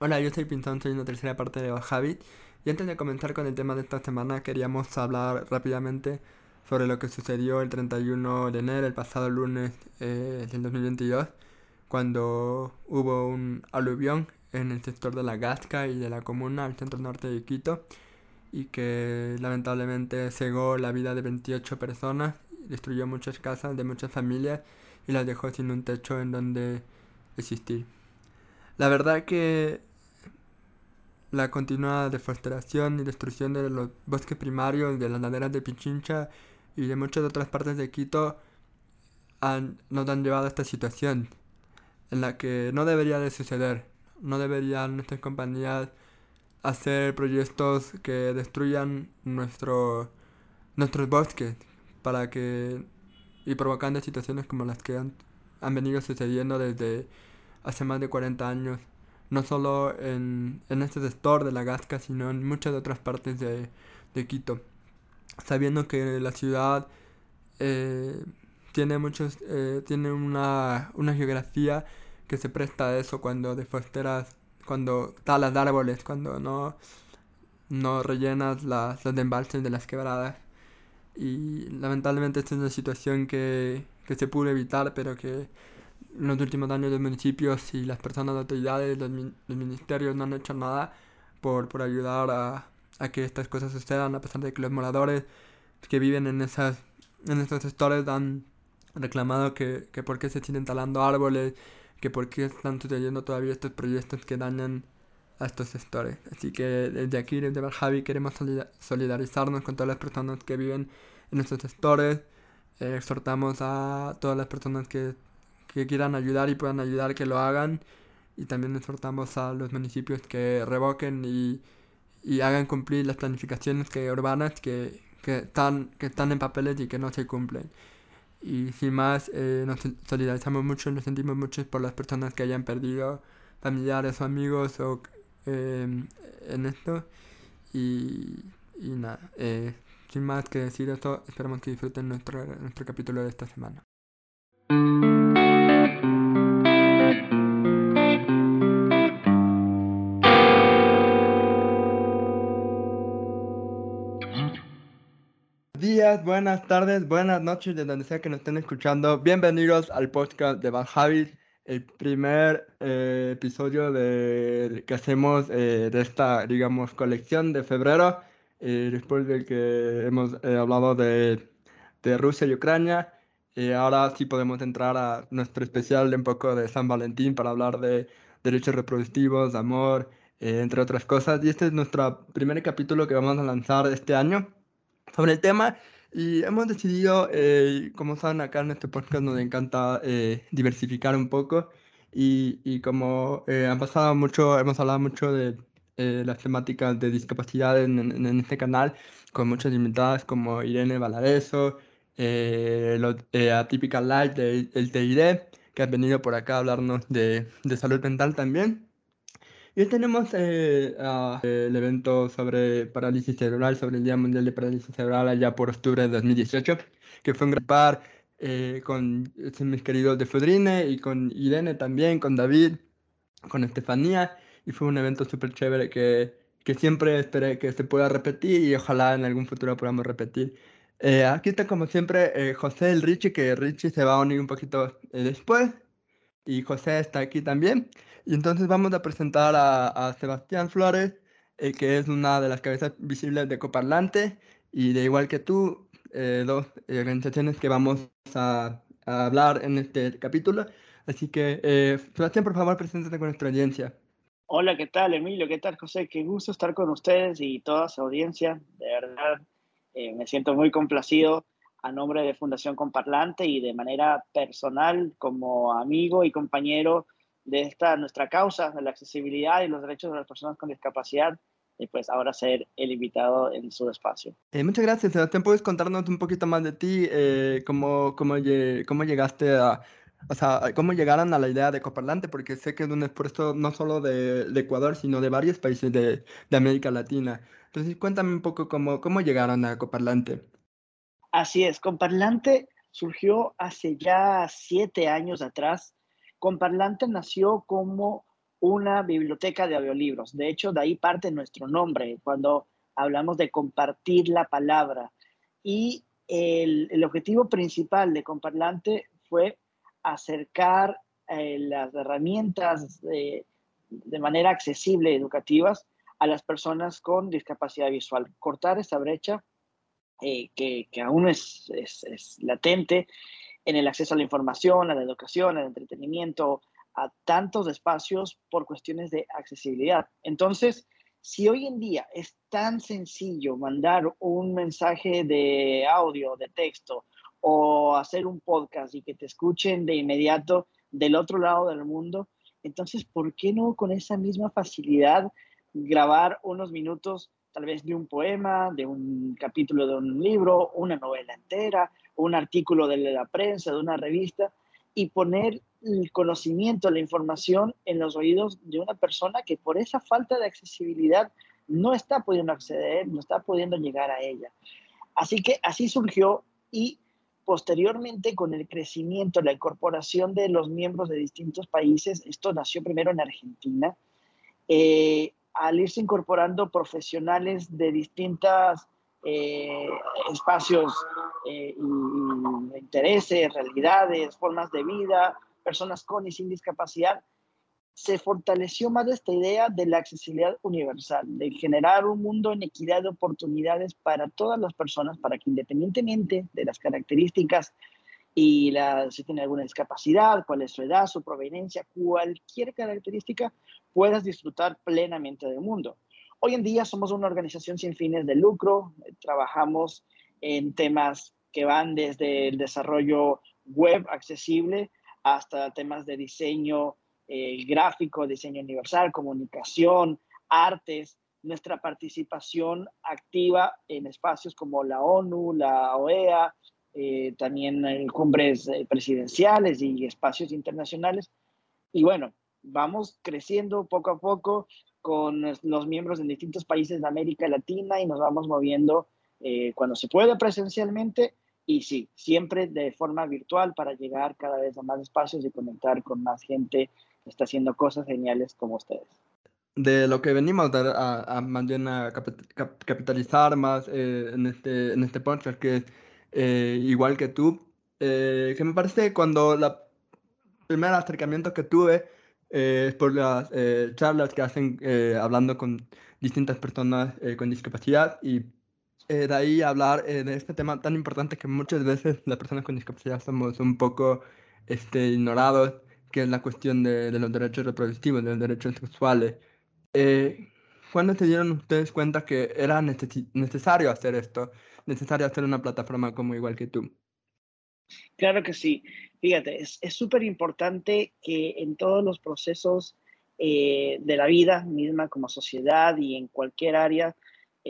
Hola, yo soy Pinzón, soy una tercera parte de Habit. Y antes de comenzar con el tema de esta semana, queríamos hablar rápidamente sobre lo que sucedió el 31 de enero, el pasado lunes eh, del 2022, cuando hubo un aluvión en el sector de la Gasca y de la comuna al centro norte de Quito y que lamentablemente cegó la vida de 28 personas, destruyó muchas casas de muchas familias y las dejó sin un techo en donde existir. La verdad que la continua deforestación y destrucción de los bosques primarios, de las laderas de Pichincha y de muchas otras partes de Quito han, nos han llevado a esta situación en la que no debería de suceder. No deberían nuestras compañías hacer proyectos que destruyan nuestro, nuestros bosques para que y provocando situaciones como las que han, venido sucediendo desde hace más de 40 años no solo en, en este sector de la Gasca, sino en muchas otras partes de, de Quito. Sabiendo que la ciudad eh, tiene muchos eh, tiene una, una geografía que se presta a eso cuando defosteras, cuando talas árboles, cuando no, no rellenas las, los embalses de las quebradas. Y lamentablemente esta es una situación que, que se pudo evitar, pero que los últimos años los municipios y las personas de autoridades, los, ministerios no han hecho nada por, por ayudar a, a, que estas cosas sucedan, a pesar de que los moradores que viven en, esas, en estos sectores han reclamado que, que por qué se siguen talando árboles, que por qué están sucediendo todavía estos proyectos que dañan a estos sectores. Así que desde aquí, desde Barjavi, queremos solidarizarnos con todas las personas que viven en estos sectores. Eh, exhortamos a todas las personas que que quieran ayudar y puedan ayudar que lo hagan. Y también exhortamos a los municipios que revoquen y, y hagan cumplir las planificaciones que, urbanas que, que, están, que están en papeles y que no se cumplen. Y sin más, eh, nos solidarizamos mucho, nos sentimos mucho por las personas que hayan perdido familiares o amigos o, em, en esto. Y, y nada, eh, sin más que decir esto, esperamos que disfruten nuestro, nuestro capítulo de esta semana. Días, buenas tardes, buenas noches, de donde sea que nos estén escuchando. Bienvenidos al podcast de Van Javis, el primer eh, episodio de, que hacemos eh, de esta, digamos, colección de febrero, eh, después de que hemos hablado de, de, Rusia y Ucrania. ahora sí podemos entrar a nuestro especial de un poco de San Valentín para hablar de derechos reproductivos, amor, entre otras cosas. Y este es nuestro primer capítulo que vamos a lanzar este año sobre el tema y hemos decidido, eh, como saben acá en este podcast nos encanta eh, diversificar un poco y, y como eh, han pasado mucho, hemos hablado mucho de las temáticas de discapacidad en, en, este canal con muchas invitadas como Irene Valareso, lo, Atypical Life del TID, que ha venido por acá a hablarnos de, de salud mental también. Y tenemos eh, el evento sobre parálisis cerebral, sobre el Día Mundial de Parálisis Cerebral allá por octubre de 2018, que fue un gran par eh, con mis queridos de Fudrine y con Irene también, con David, con Estefanía, y fue un evento súper chévere que, que siempre esperé que se pueda repetir y ojalá en algún futuro podamos repetir. Eh, aquí está como siempre José el Richie, que Richie se va a unir un poquito después, y José está aquí también. Y entonces vamos a presentar a, Sebastián Flores, eh, que es una de las cabezas visibles de Coparlante, y de igual que tú, eh, dos organizaciones que vamos a, hablar en este capítulo. Así que, eh, Sebastián, por favor, preséntate con nuestra audiencia. Hola, ¿qué tal, Emilio? ¿Qué tal, José? Qué gusto estar con ustedes y toda su audiencia. De verdad, me siento muy complacido a nombre de Fundación Comparlante y de manera personal como amigo y compañero de esta nuestra causa, de la accesibilidad y los derechos de las personas con discapacidad, y pues ahora ser el invitado en su espacio. Eh, muchas gracias, Sebastián. ¿Puedes contarnos un poquito más de ti? Eh, cómo, cómo, cómo, llegaste a, o sea, cómo llegaron a la idea de Coparlante? Porque sé que es un esfuerzo no solo de, de Ecuador, sino de varios países de, de, América Latina. Entonces, cuéntame un poco cómo, cómo llegaron a Coparlante. Así es, Comparlante surgió hace ya siete años atrás Comparlante nació como una biblioteca de audiolibros. De hecho, de ahí parte nuestro nombre cuando hablamos de compartir la palabra. Y el, objetivo principal de Comparlante fue acercar eh, las herramientas de, manera accesible, educativas, a las personas con discapacidad visual. Cortar esa brecha eh, que, aún es, es, latente en el acceso a la información, a la educación, al entretenimiento, a tantos espacios por cuestiones de accesibilidad. Entonces, si hoy en día es tan sencillo mandar un mensaje de audio, de texto, o hacer un podcast y que te escuchen de inmediato del otro lado del mundo, entonces, ¿por qué no con esa misma facilidad grabar unos minutos tal vez de un poema, de un capítulo de un libro, una novela entera, un artículo de la prensa, de una revista, y poner el conocimiento, la información en los oídos de una persona que por esa falta de accesibilidad no está pudiendo acceder, no está pudiendo llegar a ella. Así que así surgió y posteriormente con el crecimiento, la incorporación de los miembros de distintos países, esto nació primero en Argentina, eh, al irse incorporando profesionales de distintos eh, espacios eh, intereses, realidades, formas de vida, personas con y sin discapacidad, se fortaleció más esta idea de la accesibilidad universal, de generar un mundo en equidad de oportunidades para todas las personas, para que independientemente de las características y la, si tiene alguna discapacidad, cuál es su edad, su proveniencia, cualquier característica, puedas disfrutar plenamente del mundo. Hoy en día somos una organización sin fines de lucro, eh, trabajamos en temas que van desde el desarrollo web accesible hasta temas de diseño eh, gráfico, diseño universal, comunicación, artes, nuestra participación activa en espacios como la ONU, la OEA, eh, también en cumbres presidenciales y espacios internacionales. Y bueno, vamos creciendo poco a poco con los miembros en distintos países de América Latina y nos vamos moviendo cuando se puede presencialmente y sí, siempre de forma virtual para llegar cada vez a más espacios y conectar con más gente que está haciendo cosas geniales como ustedes. De lo que venimos a, a, más bien a capitalizar más eh, en, este, en este podcast, que es eh, igual que tú, eh, que me parece cuando la primer acercamiento que tuve es por las charlas que hacen hablando con distintas personas con discapacidad y eh, de ahí hablar eh, de este tema tan importante que muchas veces las personas con discapacidad somos un poco este, ignorados, que es la cuestión de, de los derechos reproductivos, de los derechos sexuales. Eh, ¿Cuándo se dieron ustedes cuenta que era necesario hacer esto, necesario hacer una plataforma como igual que tú? Claro que sí. Fíjate, es súper importante que en todos los procesos de la vida misma como sociedad y en cualquier área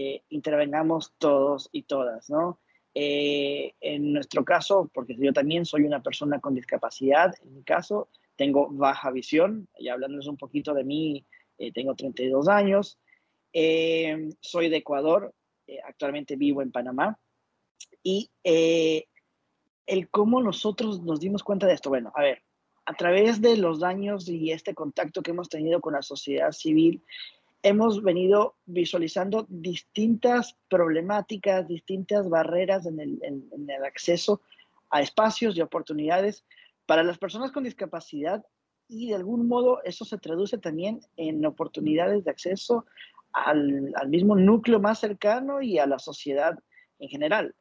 eh, intervengamos todos y todas, ¿no? Eh, en nuestro caso, porque yo también soy una persona con discapacidad, en mi caso, tengo baja visión, y hablándoles un poquito de mí, eh, tengo 32 años, soy de Ecuador, actualmente vivo en Panamá, y el cómo nosotros nos dimos cuenta de esto, bueno, a ver, a través de los años y este contacto que hemos tenido con la sociedad civil, hemos venido visualizando distintas problemáticas, distintas barreras en el, acceso a espacios y oportunidades para las personas con discapacidad y de algún modo eso se traduce también en oportunidades de acceso al, al, mismo núcleo más cercano y a la sociedad en general.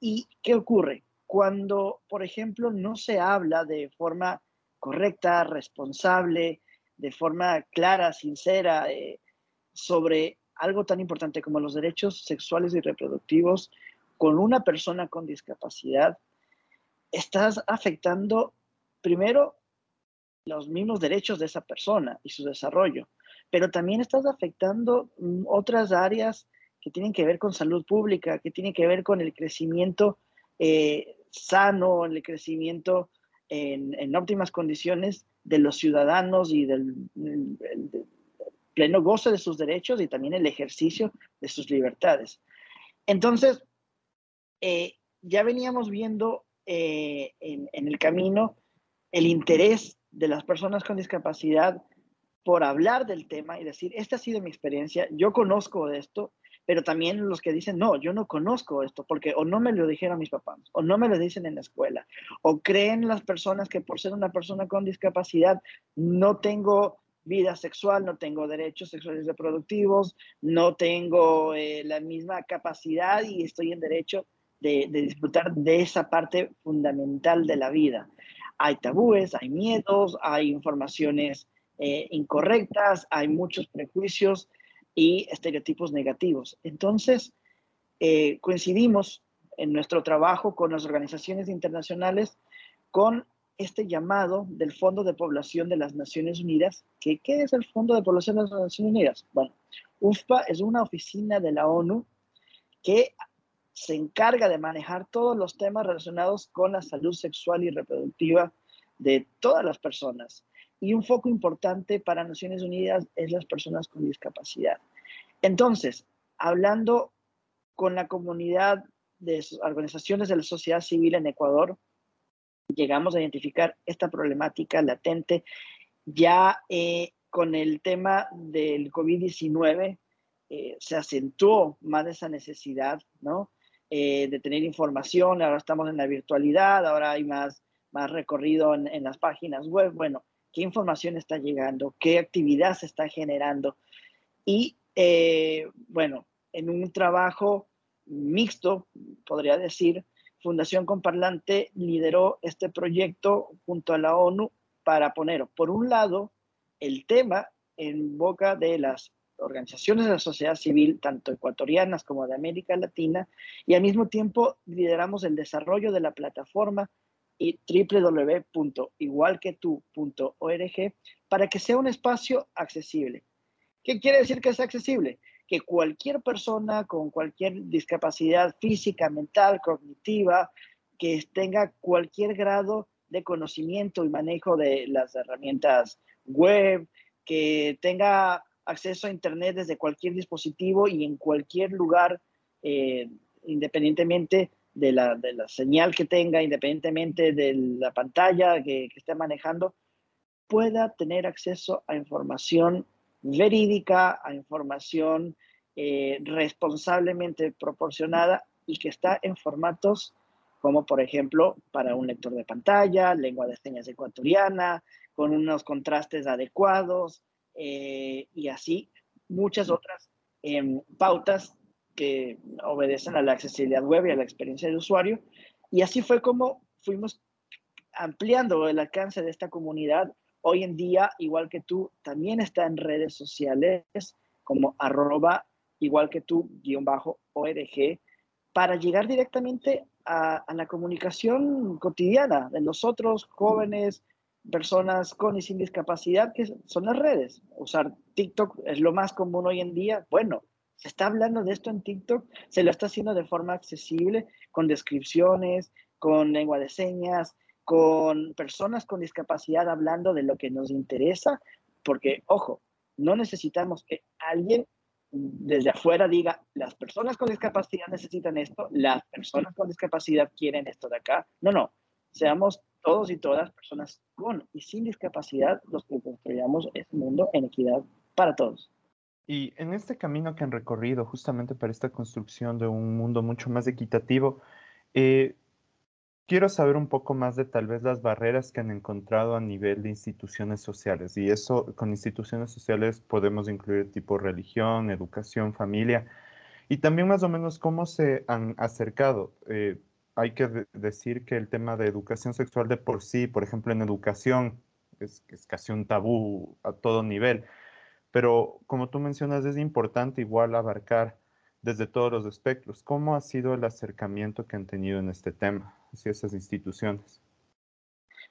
¿Y qué ocurre? Cuando, por ejemplo, no se habla de forma correcta, responsable, de forma clara, sincera, eh, sobre algo tan importante como los derechos sexuales y reproductivos con una persona con discapacidad, estás afectando primero los mismos derechos de esa persona y su desarrollo, pero también estás afectando mm, otras áreas que tienen que ver con salud pública, que tienen que ver con el crecimiento eh, sano, el crecimiento en, óptimas condiciones de los ciudadanos y del, pleno goce de sus derechos y también el ejercicio de sus libertades. Entonces, eh, ya veníamos viendo eh, en, el camino el interés de las personas con discapacidad por hablar del tema y decir, esta ha sido mi experiencia, yo conozco esto, pero también los que dicen, no, yo no conozco esto, porque o no me lo dijeron mis papás, o no me lo dicen en la escuela, o creen las personas que por ser una persona con discapacidad no tengo vida sexual, no tengo derechos sexuales reproductivos, no tengo eh, la misma capacidad y estoy en derecho de, disfrutar de esa parte fundamental de la vida. Hay tabúes, hay miedos, hay informaciones eh, incorrectas, hay muchos prejuicios y estereotipos negativos. Entonces, eh, coincidimos en nuestro trabajo con las organizaciones internacionales con este llamado del Fondo de Población de las Naciones Unidas. ¿Qué es el Fondo de Población de las Naciones Unidas? Bueno, UFPA es una oficina de la ONU que se encarga de manejar todos los temas relacionados con la salud sexual y reproductiva de todas las personas. Y un foco importante para Naciones Unidas es las personas con discapacidad. Entonces, hablando con la comunidad de organizaciones de la sociedad civil en Ecuador, llegamos a identificar esta problemática latente ya eh, con el tema del COVID-19. Eh, se acentuó más esa necesidad, ¿no? Eh, de tener información, ahora estamos en la virtualidad, ahora hay más, más recorrido en, en las páginas web. Bueno, ¿qué información está llegando? ¿Qué actividad se está generando? Y bueno, en un trabajo mixto, podría decir, Fundación Comparlante lideró este proyecto junto a la ONU para poner, por un lado, el tema en boca de las organizaciones de la sociedad civil, tanto ecuatorianas como de América Latina, y al mismo tiempo lideramos el desarrollo de la plataforma y www.igualquetu.org para que sea un espacio accesible. ¿Qué quiere decir que es accesible? que cualquier persona con cualquier discapacidad física, mental, cognitiva, que tenga cualquier grado de conocimiento y manejo de las herramientas web, que tenga acceso a Internet desde cualquier dispositivo y en cualquier lugar, eh, independientemente de la, señal que tenga, independientemente de la pantalla que, que esté manejando, pueda tener acceso a información verídica, a información eh, responsablemente proporcionada y que está en formatos como por ejemplo para un lector de pantalla, lengua de señas ecuatoriana, con unos contrastes adecuados eh, y así muchas otras em, pautas que obedecen a la accesibilidad web y a la experiencia de usuario. Y así fue como fuimos ampliando el alcance de esta comunidad hoy en día, igual que tú, también está en redes sociales como arroba igual que tú, guion bajo ORG, para llegar directamente a, la comunicación cotidiana de nosotros, jóvenes, personas con y sin discapacidad, que son las redes. Usar TikTok es lo más común hoy en día. Bueno, se está hablando de esto en TikTok, se lo está haciendo de forma accesible, con descripciones, con lengua de señas, con personas con discapacidad hablando de lo que nos interesa, porque, ojo, no necesitamos que alguien desde afuera diga, las personas con discapacidad necesitan esto, las personas con discapacidad quieren esto de acá. No, no, seamos todos y todas personas con y sin discapacidad los que construyamos este mundo en equidad para todos. Y en este camino que han recorrido justamente para esta construcción de un mundo mucho más equitativo, eh, Quiero saber un poco más de tal vez las barreras que han encontrado a nivel de instituciones sociales. Y eso con instituciones sociales podemos incluir tipo religión, educación, familia. Y también más o menos cómo se han acercado. Eh, hay que decir que el tema de educación sexual de por sí, por ejemplo, en educación, es, es casi un tabú a todo nivel. Pero como tú mencionas, es importante igual abarcar desde todos los espectros. ¿Cómo ha sido el acercamiento que han tenido en este tema? hacia esas instituciones?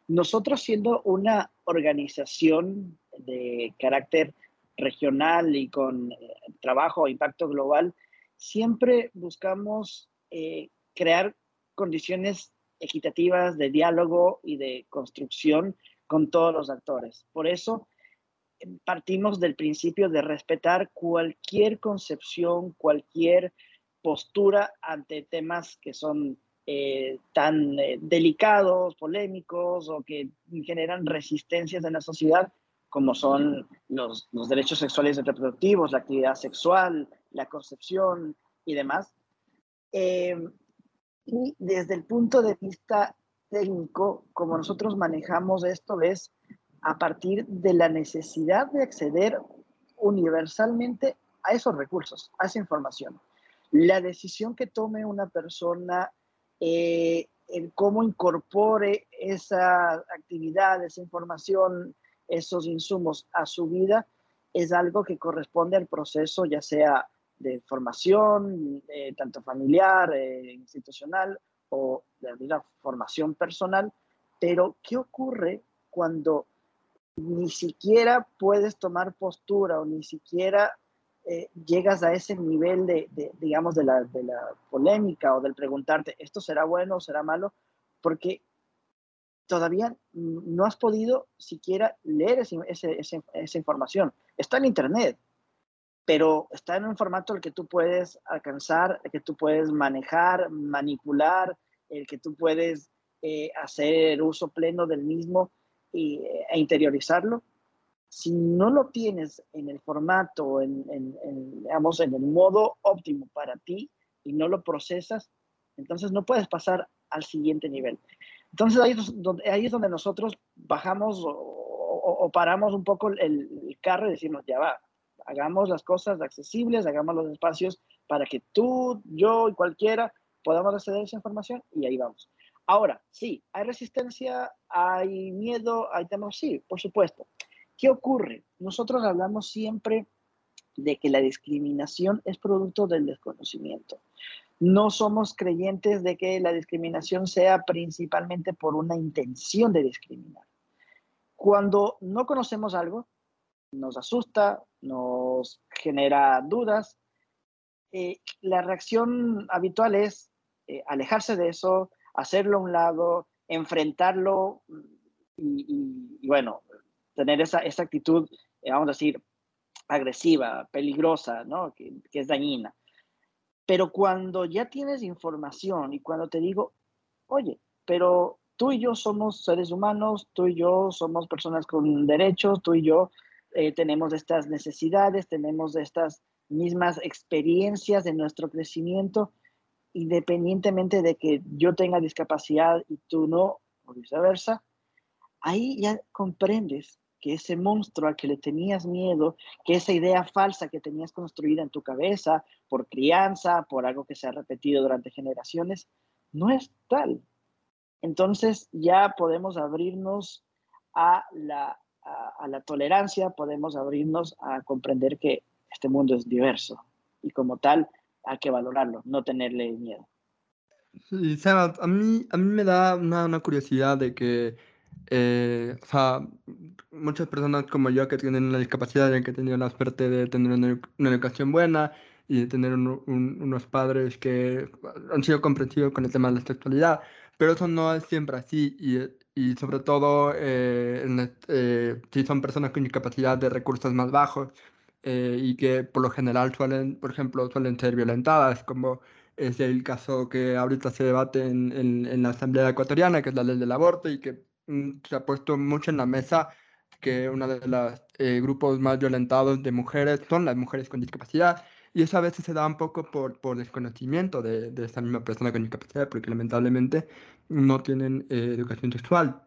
Nosotros siendo una organización de carácter regional y con eh, trabajo e impacto global, siempre buscamos eh, crear condiciones equitativas de diálogo y de construcción con todos los actores. Por eso partimos del principio de respetar cualquier concepción, cualquier postura ante temas que son eh, tan eh, delicados, polémicos o que generan resistencias en la sociedad, como son los, los derechos sexuales y reproductivos, la actividad sexual, la concepción y demás. Eh, y desde el punto de vista técnico, como nosotros manejamos esto, es a partir de la necesidad de acceder universalmente a esos recursos, a esa información. La decisión que tome una persona eh, en cómo incorpore esa actividad, esa información, esos insumos a su vida, es algo que corresponde al proceso, ya sea de formación, eh, tanto familiar, eh, institucional o de la formación personal. Pero, ¿qué ocurre cuando ni siquiera puedes tomar postura o ni siquiera eh, llegas a ese nivel de, digamos, de la, de la, polémica o del preguntarte, ¿esto será bueno o será malo? Porque todavía no has podido siquiera leer esa información. Está en Internet, pero está en un formato el que tú puedes alcanzar, el que tú puedes manejar, manipular, el que tú puedes eh, hacer uso pleno del mismo e interiorizarlo si no lo tienes en el formato, en, en, en el modo óptimo para ti y no lo procesas, entonces no puedes pasar al siguiente nivel. Entonces ahí es donde, nosotros bajamos o, paramos un poco el, carro y decimos, ya va, hagamos las cosas accesibles, hagamos los espacios para que tú, yo y cualquiera podamos acceder a esa información y ahí vamos. Ahora, sí, hay resistencia, hay miedo, hay temor, sí, por supuesto. ¿Qué ocurre? Nosotros hablamos siempre de que la discriminación es producto del desconocimiento. No somos creyentes de que la discriminación sea principalmente por una intención de discriminar. Cuando no conocemos algo, nos asusta, nos genera dudas, eh, la reacción habitual es eh, alejarse de eso, hacerlo a un lado, enfrentarlo y bueno, tener esa, esa actitud, eh, vamos a decir, agresiva, peligrosa, ¿no? Que, es dañina. Pero cuando ya tienes información y cuando te digo, oye, pero tú y yo somos seres humanos, tú y yo somos personas con derechos, tú y yo eh, tenemos estas necesidades, tenemos estas mismas experiencias de nuestro crecimiento, independientemente de que yo tenga discapacidad y tú no, o viceversa, ahí ya comprendes que ese monstruo al que le tenías miedo, que esa idea falsa que tenías construida en tu cabeza por crianza, por algo que se ha repetido durante generaciones, no es tal. Entonces ya podemos abrirnos a la, a, la tolerancia, podemos abrirnos a comprender que este mundo es diverso y como tal hay que valorarlo, no tenerle miedo. Sí, a mí, a mí me da una, una curiosidad de que eh, o sea, muchas personas como yo que tienen una discapacidad y que han tenido la suerte de tener una, educación buena y de tener unos padres que han sido comprensivos con el tema de la sexualidad, pero eso no es siempre así y, y sobre todo eh, eh, si son personas con discapacidad de recursos más bajos y que por lo general suelen, por ejemplo, suelen ser violentadas, como es el caso que ahorita se debate en, en, en la Asamblea Ecuatoriana, que es la ley del aborto y que Mm, se ha puesto mucho en la mesa que uno de los eh, grupos más violentados de mujeres son las mujeres con discapacidad. Y eso a veces se da un poco por, por desconocimiento de, de esta misma persona con discapacidad, porque lamentablemente no tienen eh, educación sexual.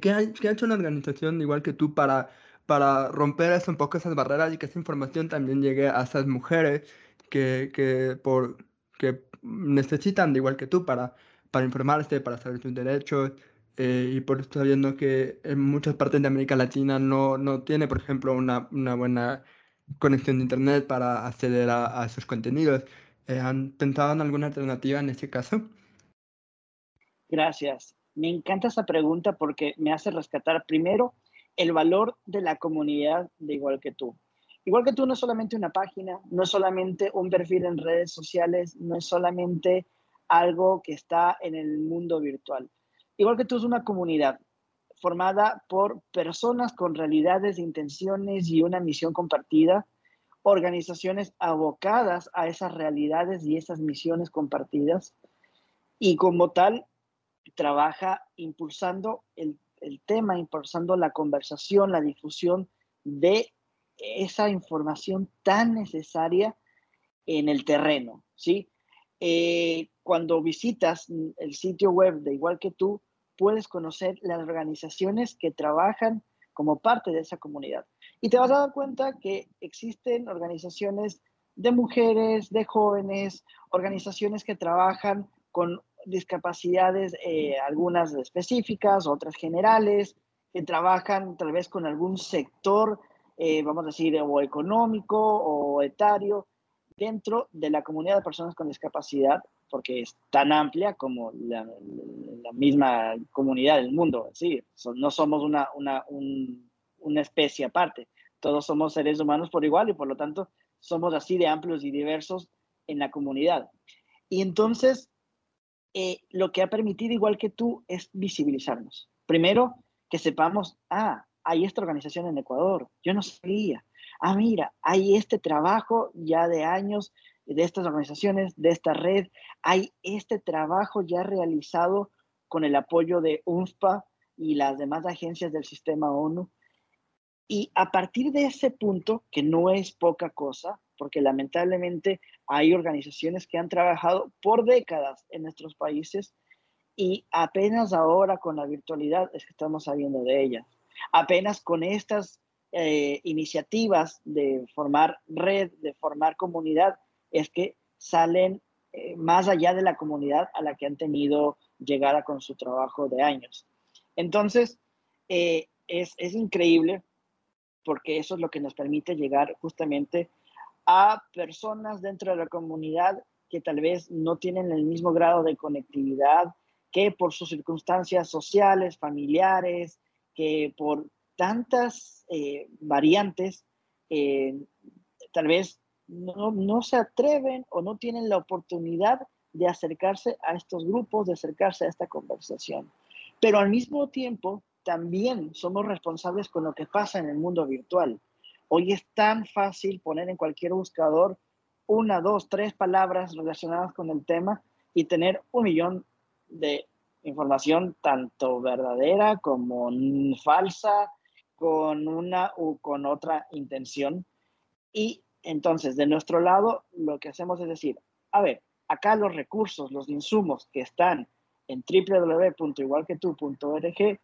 ¿Qué ha, ¿Qué ha hecho una organización igual que tú para, para romper eso, un poco esas barreras y que esa información también llegue a esas mujeres que, que, por, que necesitan, de igual que tú, para, para informarse, para saber sus derechos? Eh, y por eso viendo que en muchas partes de América Latina no, no tiene, por ejemplo, una, una buena conexión de Internet para acceder a, a esos contenidos. Eh, ¿Han pensado en alguna alternativa en ese caso? Gracias. Me encanta esa pregunta porque me hace rescatar primero el valor de la comunidad de igual que tú. Igual que tú no es solamente una página, no es solamente un perfil en redes sociales, no es solamente algo que está en el mundo virtual igual que tú, es una comunidad formada por personas con realidades, intenciones y una misión compartida, organizaciones abocadas a esas realidades y esas misiones compartidas, y como tal, trabaja impulsando el, el tema, impulsando la conversación, la difusión de esa información tan necesaria en el terreno, ¿sí? Eh, cuando visitas el sitio web de Igual que tú, puedes conocer las organizaciones que trabajan como parte de esa comunidad. Y te vas a dar cuenta que existen organizaciones de mujeres, de jóvenes, organizaciones que trabajan con discapacidades, eh, algunas específicas, otras generales, que trabajan tal vez con algún sector, eh, vamos a decir, o económico o etario, dentro de la comunidad de personas con discapacidad, porque es tan amplia como la, misma comunidad del mundo. Sí, no somos una, una, una especie aparte, todos somos seres humanos por igual y por lo tanto somos así de amplios y diversos en la comunidad. Y entonces, eh, lo que ha permitido, igual que tú, es visibilizarnos. Primero, que sepamos, ah, hay esta organización en Ecuador, yo no sabía. Ah, mira, hay este trabajo ya de años de estas organizaciones, de esta red, hay este trabajo ya realizado con el apoyo de UNFPA y las demás agencias del sistema ONU. Y a partir de ese punto, que no es poca cosa, porque lamentablemente hay organizaciones que han trabajado por décadas en nuestros países y apenas ahora con la virtualidad es que estamos sabiendo de ellas. Apenas con estas eh, iniciativas de formar red, de formar comunidad, es que salen eh, más allá de la comunidad a la que han tenido llegada con su trabajo de años. Entonces, eh, es, es increíble porque eso es lo que nos permite llegar justamente a personas dentro de la comunidad que tal vez no tienen el mismo grado de conectividad, que por sus circunstancias sociales, familiares, que por tantas eh, variantes, eh, tal vez no, no, se atreven o no tienen la oportunidad de acercarse a estos grupos, de acercarse a esta conversación. Pero al mismo tiempo, también somos responsables con lo que pasa en el mundo virtual. Hoy es tan fácil poner en cualquier buscador una, dos, tres palabras relacionadas con el tema y tener un millón de información tanto verdadera como falsa, con una u con otra intención. Y entonces, de nuestro lado, lo que hacemos es decir, a ver, acá los recursos, los insumos que están en www.igualquetu.org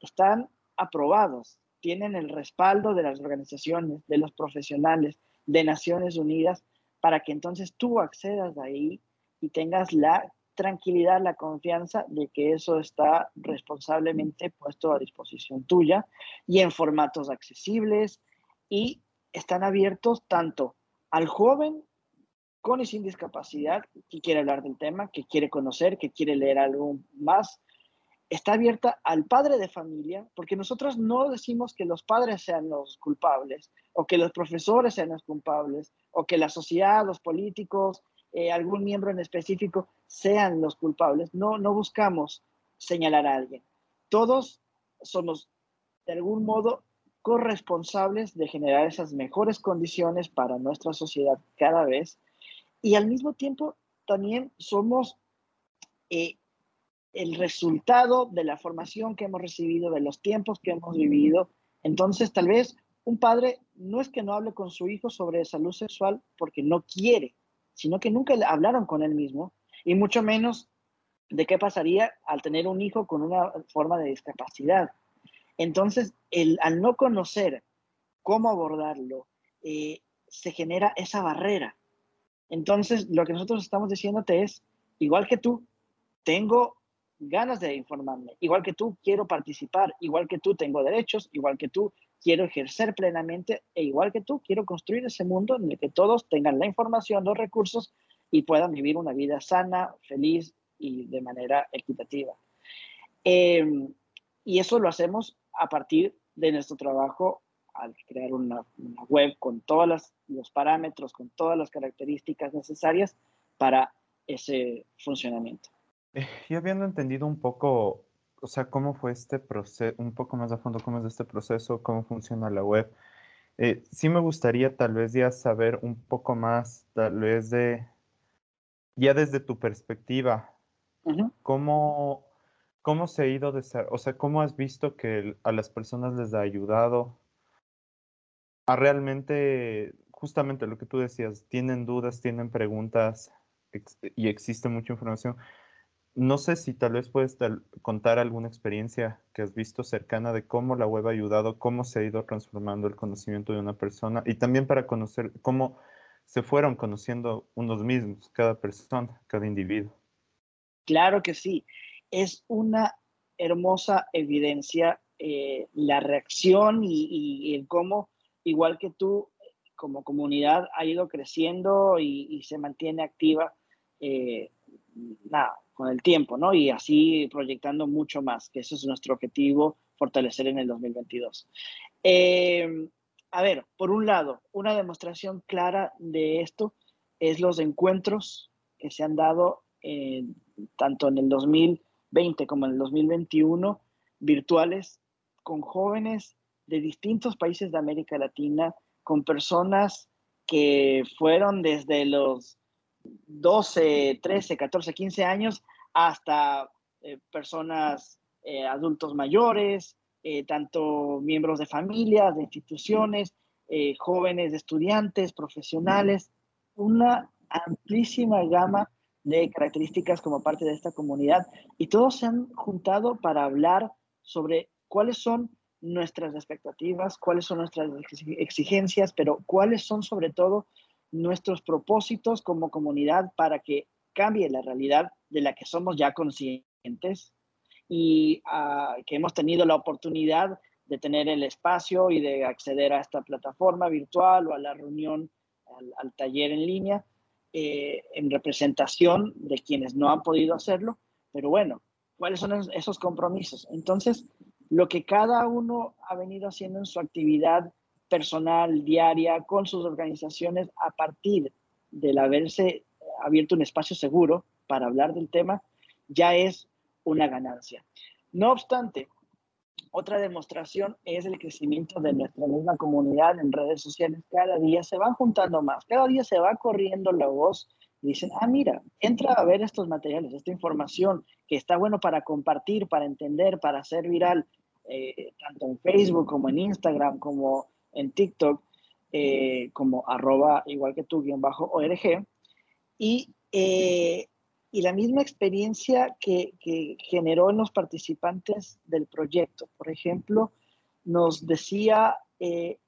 están aprobados, tienen el respaldo de las organizaciones, de los profesionales, de Naciones Unidas, para que entonces tú accedas ahí y tengas la tranquilidad, la confianza de que eso está responsablemente puesto a disposición tuya y en formatos accesibles y están abiertos tanto al joven con y sin discapacidad que quiere hablar del tema, que quiere conocer, que quiere leer algo más, está abierta al padre de familia, porque nosotros no decimos que los padres sean los culpables, o que los profesores sean los culpables, o que la sociedad, los políticos, eh, algún miembro en específico sean los culpables. No, no buscamos señalar a alguien. Todos somos, de algún modo, corresponsables de generar esas mejores condiciones para nuestra sociedad cada vez, y al mismo tiempo también somos eh, el resultado de la formación que hemos recibido, de los tiempos que hemos vivido. Entonces, tal vez un padre no es que no hable con su hijo sobre salud sexual porque no quiere, sino que nunca hablaron con él mismo y mucho menos de qué pasaría al tener un hijo con una forma de discapacidad. Entonces, el, al no conocer cómo abordarlo, eh, se genera esa barrera. Entonces, lo que nosotros estamos diciéndote es, igual que tú, tengo ganas de informarme. Igual que tú, quiero participar. Igual que tú, tengo derechos. Igual que tú, quiero ejercer plenamente. E igual que tú, quiero construir ese mundo en el que todos tengan la información, los recursos y puedan vivir una vida sana, feliz y de manera equitativa. Em, y eso lo hacemos a partir de nuestro trabajo al crear una, una web con todos los parámetros, con todas las características necesarias para ese funcionamiento. Eh, yo habiendo entendido un poco, o sea, cómo fue este proceso, un poco más a fondo cómo es este proceso, cómo funciona la web, eh, sí me gustaría tal vez ya saber un poco más, tal vez de, ya desde tu perspectiva, cómo, ¿cómo se ha ido, o sea, cómo has visto que a las personas les ha ayudado a realmente, justamente lo que tú decías, tienen dudas, tienen preguntas y existe mucha información? No sé si tal vez puedes contar alguna experiencia que has visto cercana de cómo la web ha ayudado, cómo se ha ido transformando el conocimiento de una persona y también para conocer cómo se fueron conociendo unos mismos, cada persona, cada individuo. Claro que sí. Es una hermosa evidencia eh, la reacción y, el cómo, igual que tú, como comunidad ha ido creciendo y, se mantiene activa. Eh, nada, con el tiempo, ¿no? Y así proyectando mucho más, que eso es nuestro objetivo, fortalecer en el 2022. Em, a ver, por un lado, una demostración clara de esto es los encuentros que se han dado tanto en el 2020 como en el 2021 virtuales con jóvenes de distintos países de América Latina, con personas que fueron desde los 12, 13, 14, 15 años hasta eh, personas eh, adultos mayores, eh, tanto miembros de familias, de instituciones, jóvenes estudiantes, profesionales, una amplísima gama de características como parte de esta comunidad. Y todos se han juntado para hablar sobre cuáles son nuestras expectativas, cuáles son nuestras exigencias, pero cuáles son sobre todo nuestros propósitos como comunidad para que cambie la realidad de la que somos ya conscientes y ah, que hemos tenido la oportunidad de tener el espacio y de acceder a esta plataforma virtual o a la reunión, al, taller en línea, eh, en representación de quienes no han podido hacerlo. Pero bueno, ¿cuáles son esos compromisos? Entonces, lo que cada uno ha venido haciendo en su actividad personal, diaria, con sus organizaciones, a partir del haberse abierto un espacio seguro para hablar del tema, ya es una ganancia. No obstante, otra demostración es el crecimiento de nuestra misma comunidad en redes sociales. Cada día se van juntando más, cada día se va corriendo la voz. Y dicen, ah, mira, entra a ver estos materiales, esta información que está bueno para compartir, para entender, para hacer viral, eh, tanto en Facebook como en Instagram, como en TikTok eh, como arroba igual que tú, guion bajo ORG. Y, eh, y la misma experiencia que, que, generó en los participantes del proyecto. Por ejemplo, nos decía eh,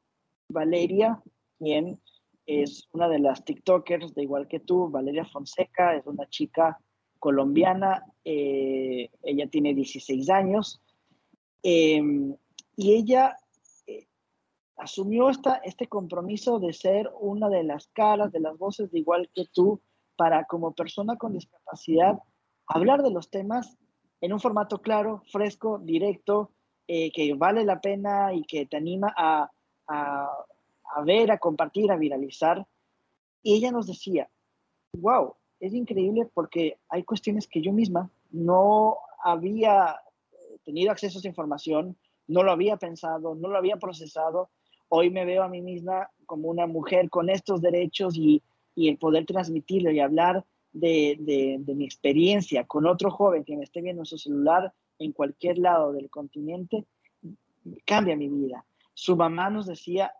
Valeria, quien es una de las TikTokers de igual que tú, Valeria Fonseca, es una chica colombiana, ella tiene 16 años, y ella asumió esta, este compromiso de ser una de las caras, de las voces de igual que tú, para como persona con discapacidad hablar de los temas en un formato claro, fresco, directo, eh, que vale la pena y que te anima a, a, a ver, a compartir, a viralizar. Y ella nos decía, wow, es increíble porque hay cuestiones que yo misma no había tenido acceso a esa información, no lo había pensado, no lo había procesado hoy me veo a mí misma como una mujer con estos derechos y, el poder transmitirlo y hablar de, mi experiencia con otro joven que me esté viendo en su celular en cualquier lado del continente, cambia mi vida. Su mamá nos decía,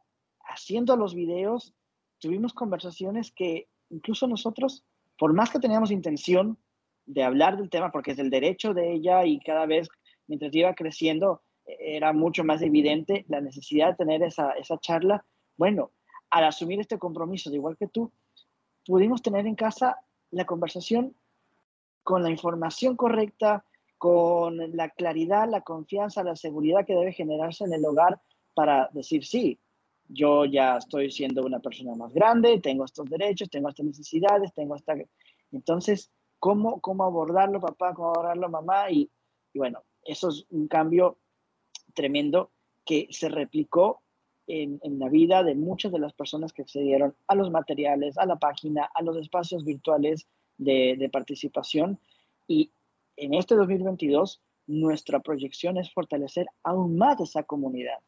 haciendo los videos, tuvimos conversaciones que incluso nosotros, por más que teníamos intención de hablar del tema, porque es el derecho de ella y cada vez mientras iba creciendo, era mucho más evidente la necesidad de tener esa, esa charla. Bueno, al asumir este compromiso, de igual que tú, pudimos tener en casa la conversación con la información correcta, con la claridad, la confianza, la seguridad que debe generarse en el hogar para decir, sí, yo ya estoy siendo una persona más grande, tengo estos derechos, tengo estas necesidades, tengo esta... Entonces, ¿cómo, cómo abordarlo, papá? ¿Cómo abordarlo, mamá? Y, y bueno, eso es un cambio tremendo que se replicó en, la vida de muchas de las personas que accedieron a los materiales, a la página, a los espacios virtuales de, participación. Y en este 2022, nuestra proyección es fortalecer aún más esa comunidad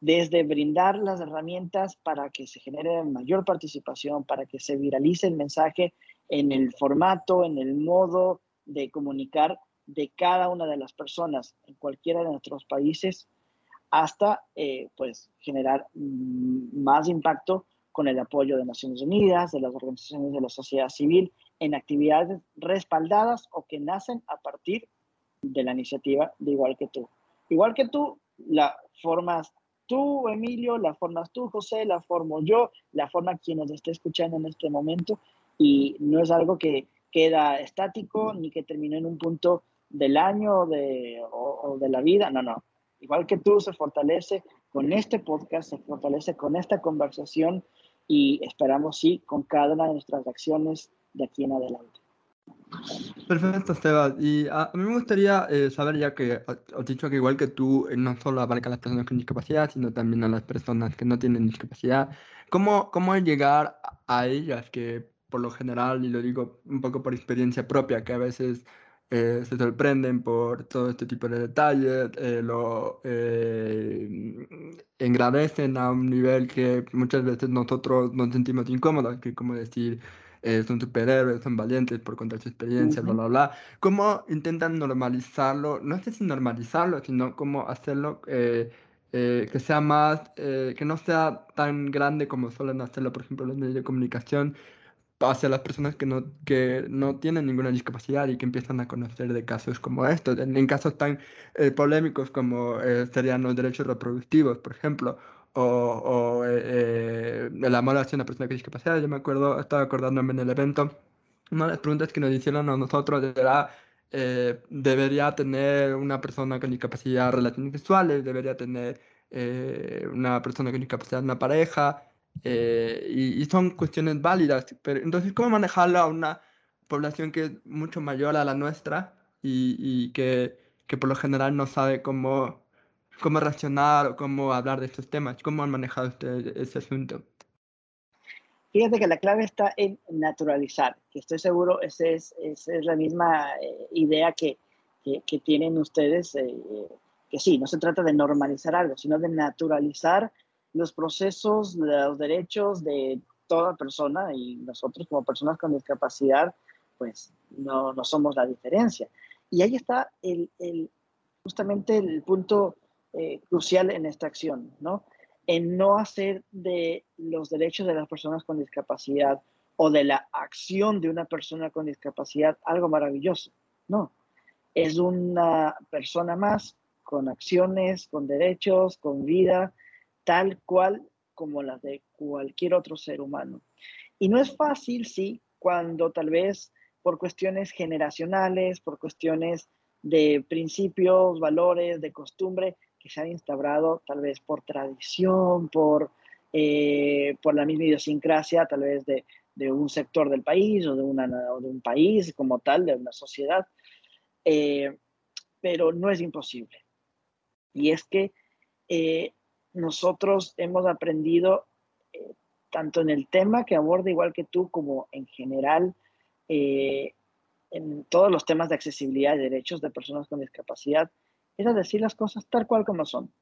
desde brindar las herramientas para que se genere mayor participación, para que se viralice el mensaje en el formato, en el modo de comunicar de cada una de las personas en cualquiera de nuestros países hasta eh, pues generar mm, más impacto con el apoyo de Naciones Unidas, de las organizaciones de la sociedad civil, en actividades respaldadas o que nacen a partir de la iniciativa de igual que tú. Igual que tú, la formas tú, Emilio, la formas tú, José, la formo yo, la forma quien nos esté escuchando en este momento y no es algo que queda estático ni que termine en un punto del año de, o, de la vida, no, no. Igual que tú, se fortalece con este podcast, se fortalece con esta conversación y esperamos, sí, con cada una de nuestras acciones de aquí en adelante. Perfecto, Esteban. Y a, mí me gustaría eh, saber, ya que has dicho que igual que tú, eh, no solo abarca a las personas con discapacidad, sino también a las personas que no tienen discapacidad, ¿cómo, cómo llegar a ellas que por lo general, y lo digo un poco por experiencia propia, que a veces eh, se sorprenden por todo este tipo de detalles, eh, lo eh, engrandecen a un nivel que muchas veces nosotros nos sentimos incómodos, que como decir, son superhéroes, son valientes por contar su experiencia, bla, bla, bla. ¿Cómo intentan normalizarlo? No sé si normalizarlo, sino cómo hacerlo que sea más, que no sea tan grande como suelen hacerlo, por ejemplo, los medios de comunicación, hacia las personas que no, que no tienen ninguna discapacidad y que empiezan a conocer de casos como estos, en, casos tan eh, polémicos como eh, serían los derechos reproductivos, por ejemplo, o, o eh, el amor hacia una persona con discapacidad. Yo me acuerdo, estaba acordándome en el evento, una de las preguntas que nos hicieron a nosotros era, ¿debería tener una persona con discapacidad relaciones sexuales? ¿Debería tener una persona con discapacidad una pareja? Eh, y, son cuestiones válidas. Pero entonces, ¿cómo manejarlo a una población que es mucho mayor a la nuestra y, y que, que, por lo general no sabe cómo, cómo reaccionar o cómo hablar de estos temas? ¿Cómo han manejado ustedes ese asunto? Fíjate que la clave está en naturalizar, que estoy seguro esa es, esa es la misma eh, idea que, que, que, tienen ustedes, eh, que sí, no se trata de normalizar algo, sino de naturalizar los procesos, los derechos de toda persona y nosotros como personas con discapacidad, pues no, no somos la diferencia. Y ahí está el, el justamente el punto eh, crucial en esta acción, ¿no? En no hacer de los derechos de las personas con discapacidad o de la acción de una persona con discapacidad algo maravilloso. No, es una persona más con acciones, con derechos, con vida, tal cual como las de cualquier otro ser humano. Y no es fácil, sí, cuando tal vez por cuestiones generacionales, por cuestiones de principios, valores, de costumbre que se han instaurado tal vez por tradición, por, eh, por la misma idiosincrasia tal vez de, un sector del país o de, una, de un país como tal, de una sociedad, eh, pero no es imposible. Y es que eh, nosotros hemos aprendido, eh, tanto en el tema que aborda igual que tú, como en general, eh, en todos los temas de accesibilidad y derechos de personas con discapacidad, es a decir las cosas tal cual como son,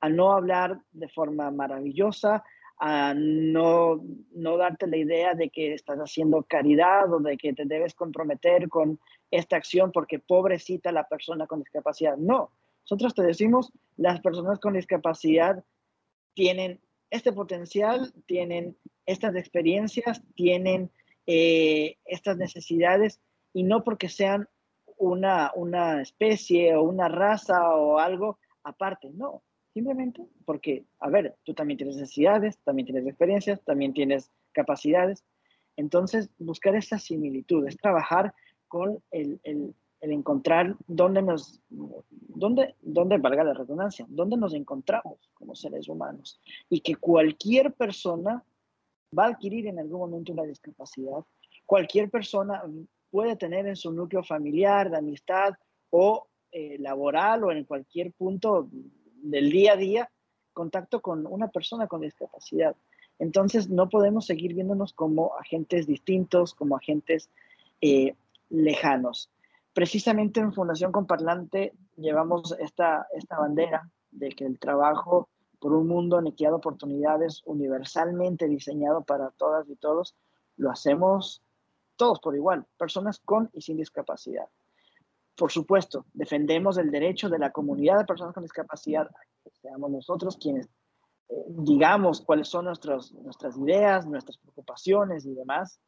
a no hablar de forma maravillosa, a no, no darte la idea de que estás haciendo caridad o de que te debes comprometer con esta acción porque pobrecita la persona con discapacidad. No, nosotros te decimos, las personas con discapacidad tienen este potencial, tienen estas experiencias, tienen eh, estas necesidades y no porque sean una, una especie o una raza o algo aparte, no, simplemente porque, a ver, tú también tienes necesidades, también tienes experiencias, también tienes capacidades. Entonces, buscar esa similitud, es trabajar con el, el encontrar dónde nos, dónde, dónde valga la redundancia, dónde nos encontramos como seres humanos y que cualquier persona va a adquirir en algún momento una discapacidad. Cualquier persona puede tener en su núcleo familiar, de amistad o eh, laboral o en cualquier punto del día a día contacto con una persona con discapacidad. Entonces no podemos seguir viéndonos como agentes distintos, como agentes eh, lejanos precisamente en Fundación Comparlante llevamos esta, esta bandera de que el trabajo por un mundo en equidad de oportunidades universalmente diseñado para todas y todos, lo hacemos todos por igual, personas con y sin discapacidad. por supuesto, defendemos el derecho de la comunidad de personas con discapacidad, que seamos nosotros quienes eh, digamos cuáles son nuestras ideas, nuestras preocupaciones y demás,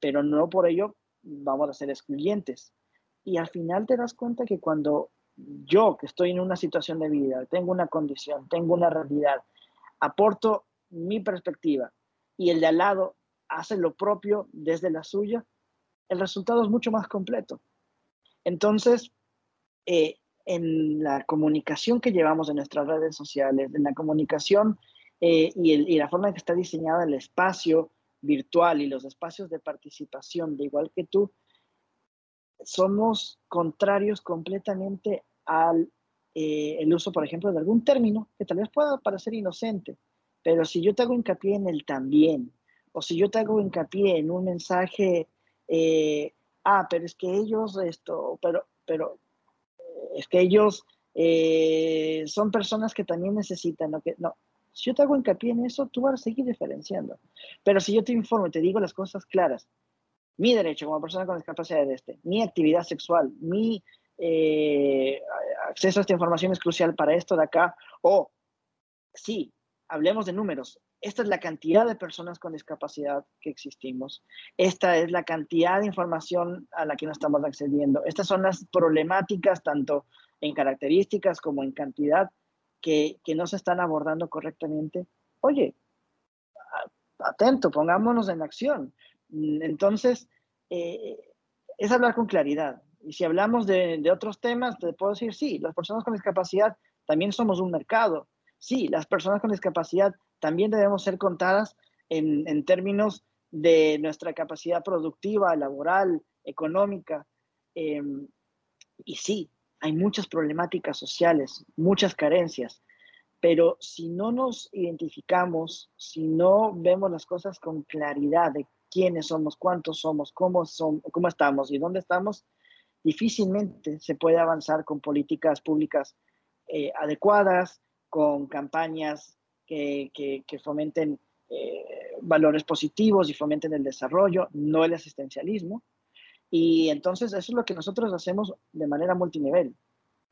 pero no por ello vamos a ser excluyentes. Y al final te das cuenta que cuando yo, que estoy en una situación de vida, tengo una condición, tengo una realidad, aporto mi perspectiva y el de al lado hace lo propio desde la suya, el resultado es mucho más completo. Entonces, eh, en la comunicación que llevamos en nuestras redes sociales, en la comunicación eh, y, y, la forma en que está diseñada el espacio virtual y los espacios de participación, de igual que tú, somos contrarios completamente al eh, el uso, por ejemplo, de algún término que tal vez pueda parecer inocente, pero si yo te hago hincapié en el también, o si yo te hago hincapié en un mensaje, eh, ah, pero es que ellos esto, pero, pero eh, es que ellos son personas que también necesitan, ¿no? Que, no, si yo te hago hincapié en eso, tú vas a seguir diferenciando. Pero si yo te informo y te digo las cosas claras, mi derecho como persona con discapacidad de este, mi actividad sexual, mi eh, acceso a esta información es crucial para esto de acá, o sí, hablemos de números. Esta es la cantidad de personas con discapacidad que existimos. Esta es la cantidad de información a la que no estamos accediendo. Estas son las problemáticas, tanto en características como en cantidad, que, que no se están abordando correctamente. Oye, atento, pongámonos en acción. Mm, entonces, eh, es hablar con claridad. Y si hablamos de, de, otros temas, te puedo decir, sí, las personas con discapacidad también somos un mercado. Sí, las personas con discapacidad también debemos ser contadas en, en términos de nuestra capacidad productiva, laboral, económica. Eh, y sí, hay muchas problemáticas sociales, muchas carencias, pero si no nos identificamos, si no vemos las cosas con claridad de quiénes somos, cuántos somos, cómo, son, cómo estamos y dónde estamos, difícilmente se puede avanzar con políticas públicas eh, adecuadas, con campañas que, que, fomenten eh, valores positivos y fomenten el desarrollo, no el asistencialismo. Y entonces eso es lo que nosotros hacemos de manera multinivel,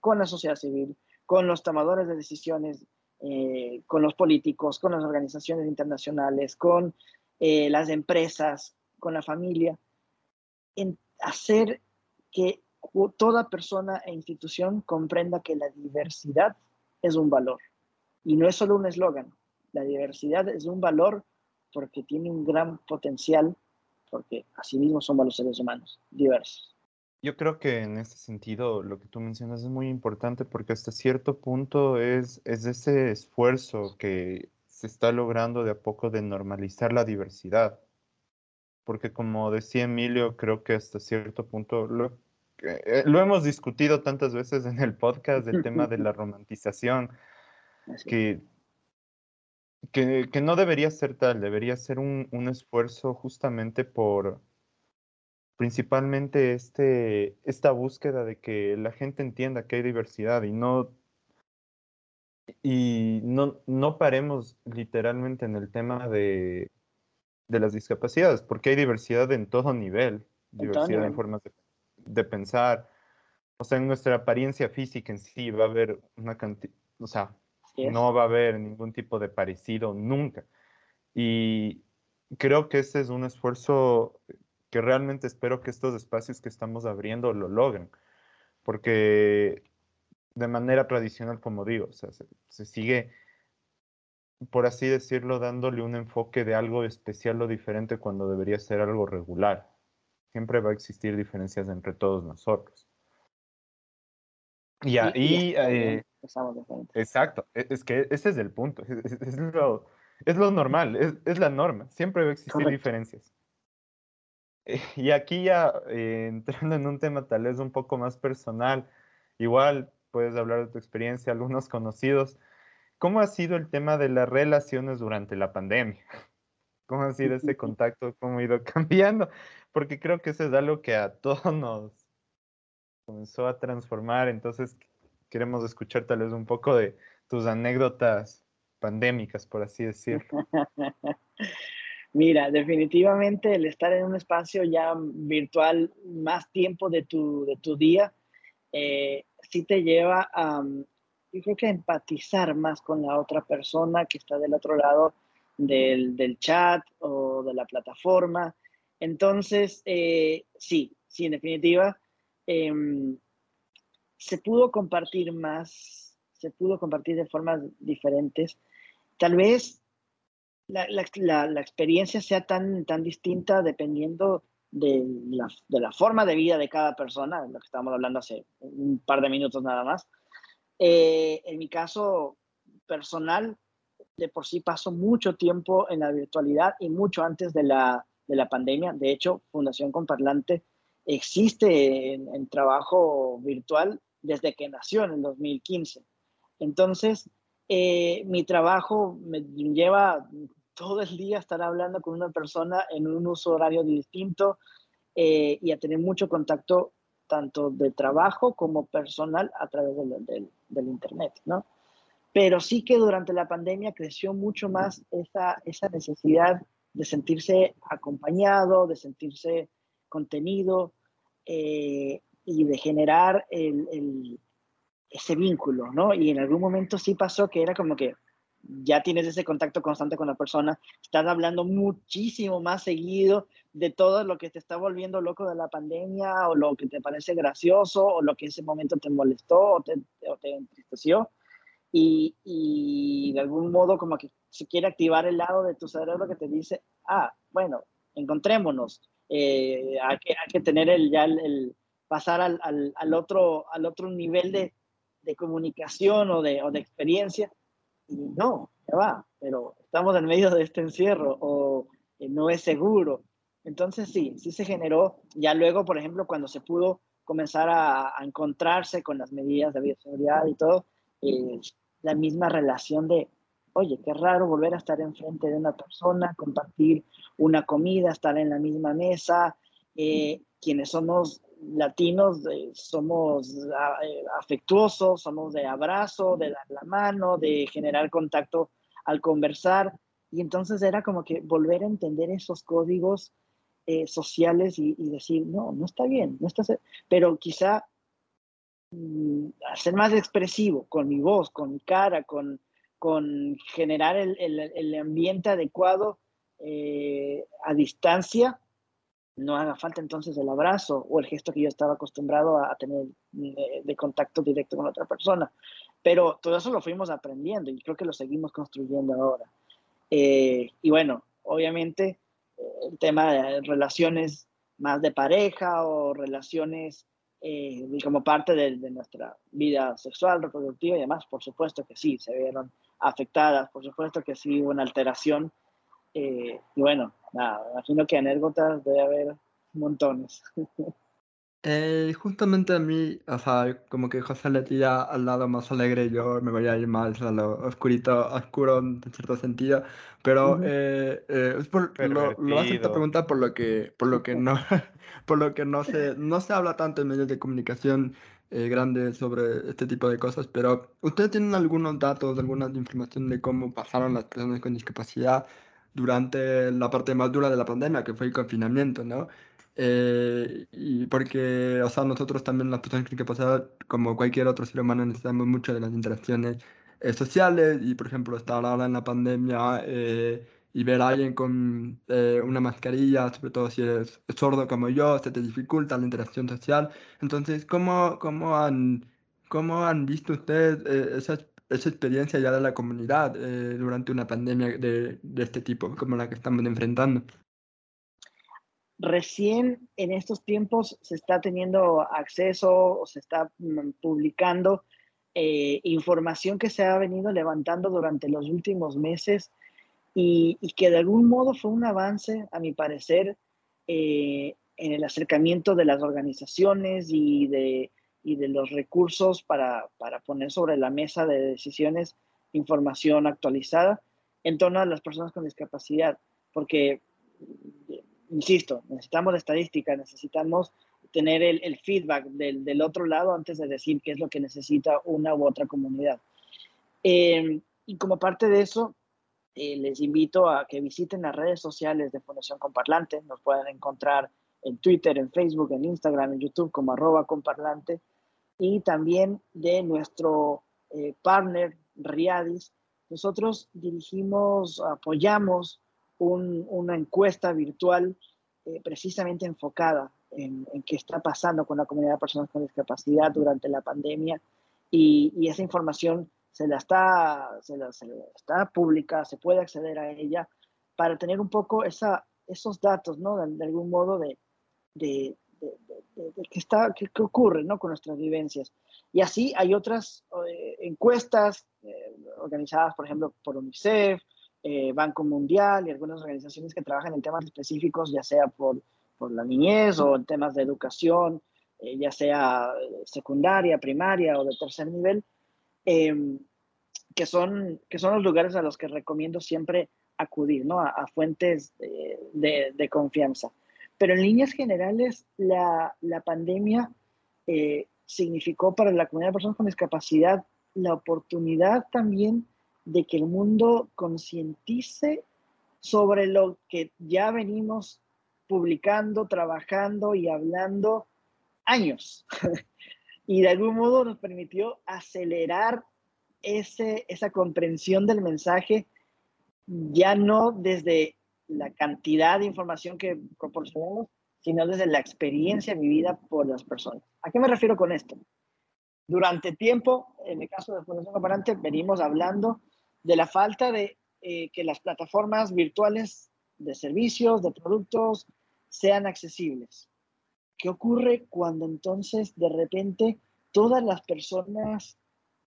con la sociedad civil, con los tomadores de decisiones, eh, con los políticos, con las organizaciones internacionales, con eh, las empresas, con la familia, en hacer que toda persona e institución comprenda que la diversidad es un valor. Y no es solo un eslogan, la diversidad es un valor porque tiene un gran potencial, porque asimismo somos los seres humanos, diversos. Yo creo que en este sentido lo que tú mencionas es muy importante porque hasta cierto punto es, es ese esfuerzo que se está logrando de a poco de normalizar la diversidad. Porque como decía Emilio, creo que hasta cierto punto lo, eh, lo hemos discutido tantas veces en el podcast, del tema de la romantización, que, que, que, no debería ser tal, debería ser un, un esfuerzo justamente por principalmente este, esta búsqueda de que la gente entienda que hay diversidad y no y no, no paremos literalmente en el tema de, de las discapacidades, porque hay diversidad en todo nivel, diversidad en formas de, de, pensar. O sea, en nuestra apariencia física en sí va a haber una cantidad, o sea, no va a haber ningún tipo de parecido nunca. Y creo que ese es un esfuerzo que realmente espero que estos espacios que estamos abriendo lo logren, porque de manera tradicional, como digo, o sea, se, sigue, por así decirlo, dándole un enfoque de algo especial o diferente cuando debería ser algo regular. Siempre va a existir diferencias entre todos nosotros. Y ahí, eh, exacto, e, es que ese es el punto, es, lo, es lo, normal, es, es, la norma, siempre va a existir diferencias. Y aquí ya eh, entrando en un tema tal vez un poco más personal, igual puedes hablar de tu experiencia, algunos conocidos. ¿Cómo ha sido el tema de las relaciones durante la pandemia? ¿Cómo ha sido ese contacto? ¿Cómo ha ido cambiando? Porque creo que eso es algo que a todos nos comenzó a transformar. Entonces, queremos escuchar tal vez un poco de tus anécdotas pandémicas, por así decirlo. Mira, definitivamente el estar en un espacio ya virtual más tiempo de tu, de tu día eh, sí te lleva a, yo creo que empatizar más con la otra persona que está del otro lado del, del chat o de la plataforma. Entonces, eh, sí, sí, en definitiva, em, se pudo compartir más, se pudo compartir de formas diferentes. Tal vez la, la, la, experiencia sea tan, tan distinta dependiendo de la, de la, forma de vida de cada persona, lo que estábamos hablando hace un par de minutos nada más. Eh, en mi caso personal, de por sí paso mucho tiempo en la virtualidad y mucho antes de la, de la pandemia. De hecho, Fundación Comparlante existe en, trabajo virtual desde que nació en el 2015. Entonces, eh, mi trabajo me lleva todo el día estar hablando con una persona en un uso horario distinto eh, y a tener mucho contacto tanto de trabajo como personal a través del, del, Internet, ¿no? Pero sí que durante la pandemia creció mucho más esa, esa necesidad de sentirse acompañado, de sentirse contenido eh, y de generar el, ese vínculo, ¿no? Y en algún momento sí pasó que era como que ya tienes ese contacto constante con la persona, estás hablando muchísimo más seguido de todo lo que te está volviendo loco de la pandemia o lo que te parece gracioso o lo que en ese momento te molestó o te, te entristeció. Y, y, de algún modo como que se quiere activar el lado de tu cerebro que te dice, ah, bueno, encontrémonos. Eh, hay, que, hay que tener el, ya el, pasar al, al, al, otro, al otro nivel de, de comunicación o de, o de experiencia y no, ya va, pero estamos en medio de este encierro o eh, no es seguro. Entonces sí, sí se generó, ya luego, por ejemplo, cuando se pudo comenzar a, encontrarse con las medidas de bioseguridad y todo, eh, la misma relación de, oye, qué raro volver a estar enfrente de una persona, compartir una comida, estar en la misma mesa, eh, quienes somos latinos somos ah, eh, afectuosos, somos de abrazo, de dar la mano, de generar contacto al conversar. Y entonces era como que volver a entender esos códigos eh, sociales y, decir, no, no está bien, no está pero quizá mm, ser más expresivo con mi voz, con mi cara, con, con generar el, el, ambiente adecuado eh, a distancia no haga falta entonces el abrazo o el gesto que yo estaba acostumbrado a, tener de, contacto directo con otra persona. Pero todo eso lo fuimos aprendiendo y creo que lo seguimos construyendo ahora. Eh, y bueno, obviamente eh, el tema de relaciones más de pareja o relaciones eh, como parte de, de, nuestra vida sexual, reproductiva y demás, por supuesto que sí, se vieron afectadas, por supuesto que sí hubo una alteración eh, y bueno, nada, imagino que anécdotas debe haber montones. Eh, justamente a mí, o sea, como que José le tira al lado más alegre, yo me voy a ir más a lo oscurito, oscuro en cierto sentido, pero eh, es por, lo, lo hace esta pregunta por lo que, por lo que no, por lo que no se, no se habla tanto en medios de comunicación grandes sobre este tipo de cosas, pero ¿ustedes tienen algunos datos, alguna información de cómo pasaron las personas con discapacidad durante la parte más dura de la pandemia, que fue el confinamiento, ¿no? Eh, y porque, o sea, nosotros también las personas que pasar, como cualquier otro ser humano, necesitamos mucho de las interacciones eh, sociales y, por ejemplo, estar ahora en la pandemia eh, y ver a alguien con una mascarilla, sobre todo si eres sordo como yo, se te dificulta la interacción social. Entonces, ¿cómo, cómo, han, cómo han visto ustedes esas esa experiencia ya de la comunidad eh, durante una pandemia de, de, este tipo, como la que estamos enfrentando? Recién en estos tiempos se está teniendo acceso o se está mm, publicando eh, información que se ha venido levantando durante los últimos meses y, y, que de algún modo fue un avance, a mi parecer, eh, en el acercamiento de las organizaciones y de y de los recursos para, para poner sobre la mesa de decisiones información actualizada en torno a las personas con discapacidad, porque, insisto, necesitamos estadística, necesitamos tener el, el feedback del, del, otro lado antes de decir qué es lo que necesita una u otra comunidad. Eh, y como parte de eso, eh, les invito a que visiten las redes sociales de Fundación Comparlante. Nos pueden encontrar en Twitter, en Facebook, en Instagram, en YouTube como arroba comparlante y también de nuestro eh, partner Riadis, nosotros dirigimos, apoyamos una encuesta virtual eh, precisamente enfocada en, qué está pasando con la comunidad de personas con discapacidad durante la pandemia y, esa información se la está, se la, está pública, se puede acceder a ella para tener un poco esa, esos datos, ¿no? De, algún modo de, de, qué, está, qué, ocurre, ¿no? Con nuestras vivencias. Y así hay otras eh, encuestas eh, organizadas, por ejemplo, por UNICEF, eh, Banco Mundial y algunas organizaciones que trabajan en temas específicos, ya sea por, por la niñez o en temas de educación, ya sea secundaria, primaria o de tercer nivel, em, que, son, que son los lugares a los que recomiendo siempre acudir, ¿no? A, fuentes de, de, confianza. Pero en líneas generales, la, pandemia significó para la comunidad de personas con discapacidad la oportunidad también de que el mundo concientice sobre lo que ya venimos publicando, trabajando y hablando años. y de algún modo nos permitió acelerar ese, esa comprensión del mensaje, ya no desde la cantidad de información que proporcionamos, sino desde la experiencia vivida por las personas. ¿A qué me refiero con esto? Durante tiempo, en el caso de Fundación Comparante, venimos hablando de la falta de eh, que las plataformas virtuales de servicios, de productos, sean accesibles. ¿Qué ocurre cuando entonces de repente todas las personas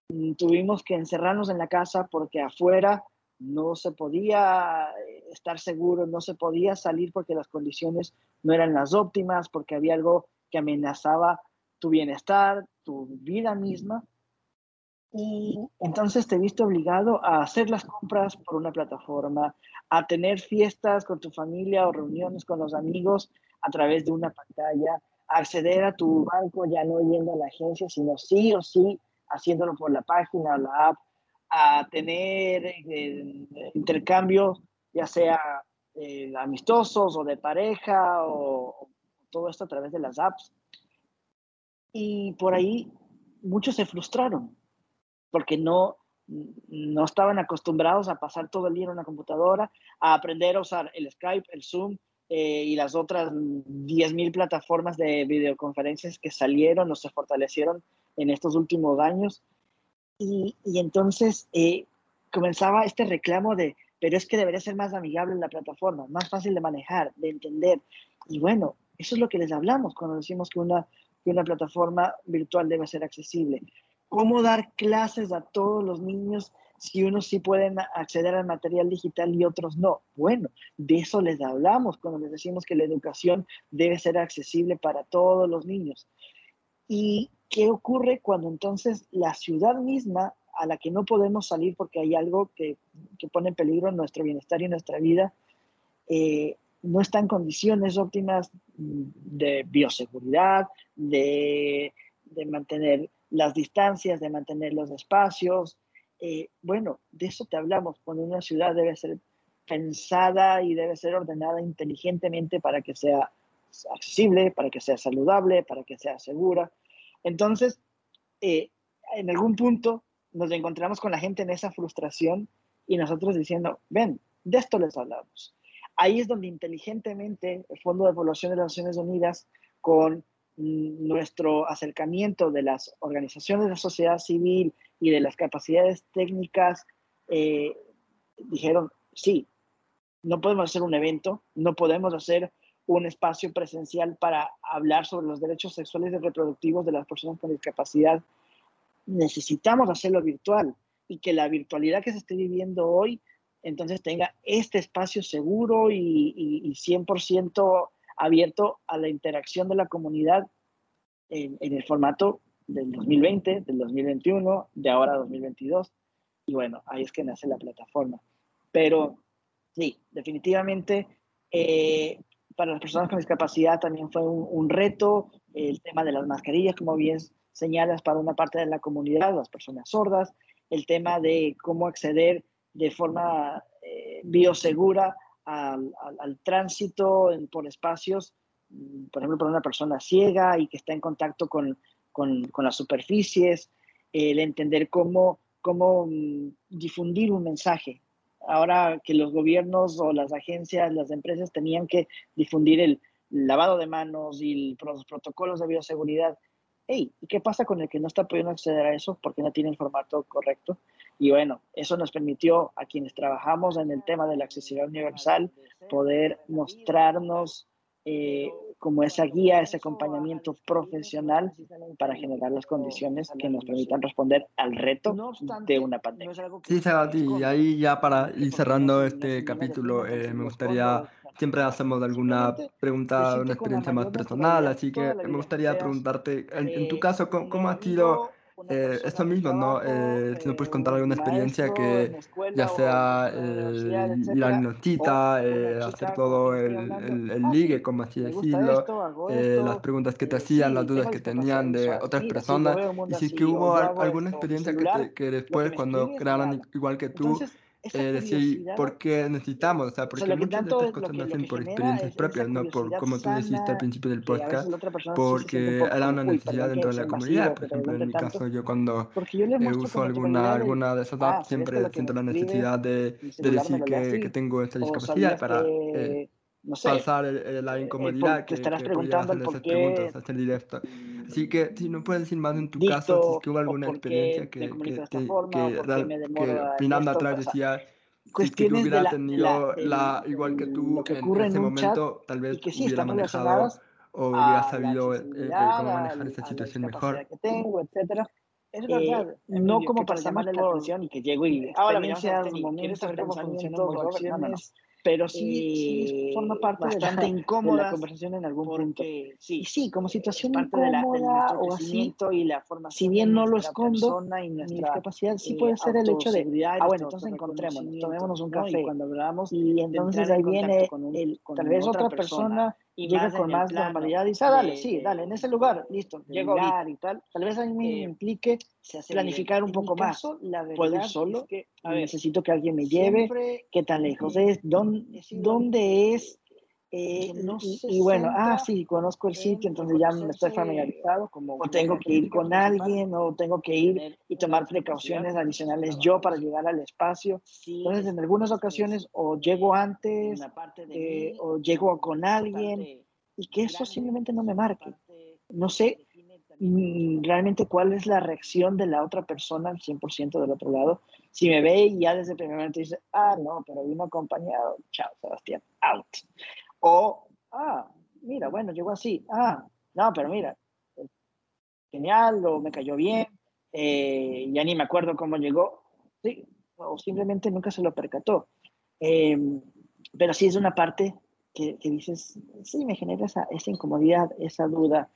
mm, tuvimos que encerrarnos en la casa porque afuera no se podía eh, estar seguro, no se podía salir porque las condiciones no eran las óptimas, porque había algo que amenazaba tu bienestar, tu vida misma. Y entonces te viste obligado a hacer las compras por una plataforma, a tener fiestas con tu familia o reuniones con los amigos a través de una pantalla, a acceder a tu banco ya no yendo a la agencia, sino sí o sí haciéndolo por la página o la app, a tener eh, intercambios, ya sea eh, amistosos o de pareja o, todo esto a través de las apps. Y por ahí muchos se frustraron porque no, no estaban acostumbrados a pasar todo el día en una computadora, a aprender a usar el Skype, el Zoom eh, y las otras 10.000 plataformas de videoconferencias que salieron o se fortalecieron en estos últimos años. Y, y entonces eh, comenzaba este reclamo de, pero es que debería ser más amigable la plataforma, más fácil de manejar, de entender. Y bueno, eso es lo que les hablamos cuando decimos que una, que una plataforma virtual debe ser accesible. ¿Cómo dar clases a todos los niños si unos sí pueden acceder al material digital y otros no? Bueno, de eso les hablamos cuando les decimos que la educación debe ser accesible para todos los niños. ¿Y qué ocurre cuando entonces la ciudad misma a la que no podemos salir porque hay algo que, que pone en peligro nuestro bienestar y nuestra vida, eh, no está en condiciones óptimas de bioseguridad, de, de mantener las distancias, de mantener los espacios. Eh, bueno, de eso te hablamos, cuando una ciudad debe ser pensada y debe ser ordenada inteligentemente para que sea accesible, para que sea saludable, para que sea segura. Entonces, eh, en algún punto nos encontramos con la gente en esa frustración y nosotros diciendo, ven, de esto les hablamos. Ahí es donde inteligentemente el Fondo de Población de las Naciones Unidas, con nuestro acercamiento de las organizaciones de la sociedad civil y de las capacidades técnicas, eh, dijeron, sí, no podemos hacer un evento, no podemos hacer un espacio presencial para hablar sobre los derechos sexuales y reproductivos de las personas con discapacidad. Necesitamos hacerlo virtual y que la virtualidad que se esté viviendo hoy entonces tenga este espacio seguro y, y, 100% abierto a la interacción de la comunidad en, en, el formato del 2020, del 2021, de ahora 2022. Y bueno, ahí es que nace la plataforma. Pero sí, definitivamente eh, para las personas con discapacidad también fue un, un, reto el tema de las mascarillas, como bien señalas, para una parte de la comunidad, las personas sordas, el tema de cómo acceder de forma eh, biosegura al, al, tránsito por espacios, mm, por ejemplo, para una persona ciega y que está en contacto con, con, las superficies, el entender cómo, cómo mm, difundir un mensaje. Ahora que los gobiernos o las agencias, las empresas tenían que difundir el lavado de manos y los protocolos de bioseguridad. Hey, ¿y qué pasa con el que no está pudiendo acceder a eso porque no tiene el formato correcto? Y bueno, eso nos permitió a quienes trabajamos en el tema de la accesibilidad universal poder mostrarnos eh, como esa guía, ese acompañamiento profesional para generar las condiciones que nos permitan responder al reto de una pandemia. Sí, Sebasti, y ahí ya para ir cerrando este capítulo, eh, me gustaría, siempre hacemos alguna pregunta, una experiencia más personal, así que me gustaría preguntarte, en, tu caso, ¿cómo, cómo ha sido eh, esto mismo, ¿no? Eh, si nos puedes contar alguna experiencia que ya sea eh, ir a la cita, eh, hacer todo el, el, el, ligue, como así decirlo, eh, las preguntas que te hacían, las dudas que tenían de otras personas, y si que hubo alguna experiencia que, te, que después cuando crearon igual que tú, eh, decir por qué necesitamos, o sea, porque o sea, muchas de estas cosas nacen por experiencias propias, no por, como tú dijiste al principio del podcast, porque era una necesidad dentro de la comunidad. Por ejemplo, en mi caso, yo cuando yo eh, uso alguna, alguna de esas apps, ah, siempre siento la necesidad de, de decir que, que, tengo esta discapacidad para... Eh, no sé, pasar el, la incomodidad que, estarás que preguntando hacer esas preguntas, hacer directo. Así que si no puedes decir más en tu caso, si es que hubo alguna experiencia que, que, te, que, que opinando atrás decía si que hubiera tenido la, igual que tú que en ese momento, tal vez sí, hubiera manejado o hubiera sabido eh, cómo manejar esa situación mejor. Que tengo, etcétera. Es verdad, eh, no como para llamarle la atención y que llego y ahora me momentos, saber cómo funcionan acciones pero sí, sí, forma parte bastante de la, incómoda de la conversación en algún punto. Sí, sí, como situación incómoda o así, y la forma si bien no lo escondo, y mi discapacidad sí puede ser el hecho de, ah, bueno, entonces encontrémonos, tomémonos un café, y, cuando hablamos y entonces ahí viene, el, tal vez otra persona y llega con más normalidad y dice, ah, dale, sí, dale, en ese lugar, listo, llego y tal. Tal vez a mí me eh, implique planificar un poco más. Puedo ir solo, que, necesito que alguien me lleve, qué tan lejos es, dónde, dónde es, eh, no y, bueno, ah, sí, conozco el sitio, entonces ya me estoy familiarizado, como o tengo que ir con alguien, o tengo que ir y tomar precauciones adicionales yo para llegar al espacio. Entonces, en algunas ocasiones, o llego antes, eh, o llego con alguien, y que eso simplemente no me marque. No sé mm, realmente cuál es la reacción de la otra persona al 100% del otro lado. Si me ve y ya desde el primer momento dice, ah, no, pero vino acompañado, chao, Sebastián, out. O, ah, mira, bueno, llegó así. Ah, no, pero mira, genial, o me cayó bien, eh, ya ni me acuerdo cómo llegó. Sí, o simplemente nunca se lo percató. Em, pero sí es una parte que, que, dices, sí, me genera esa, esa incomodidad, esa duda.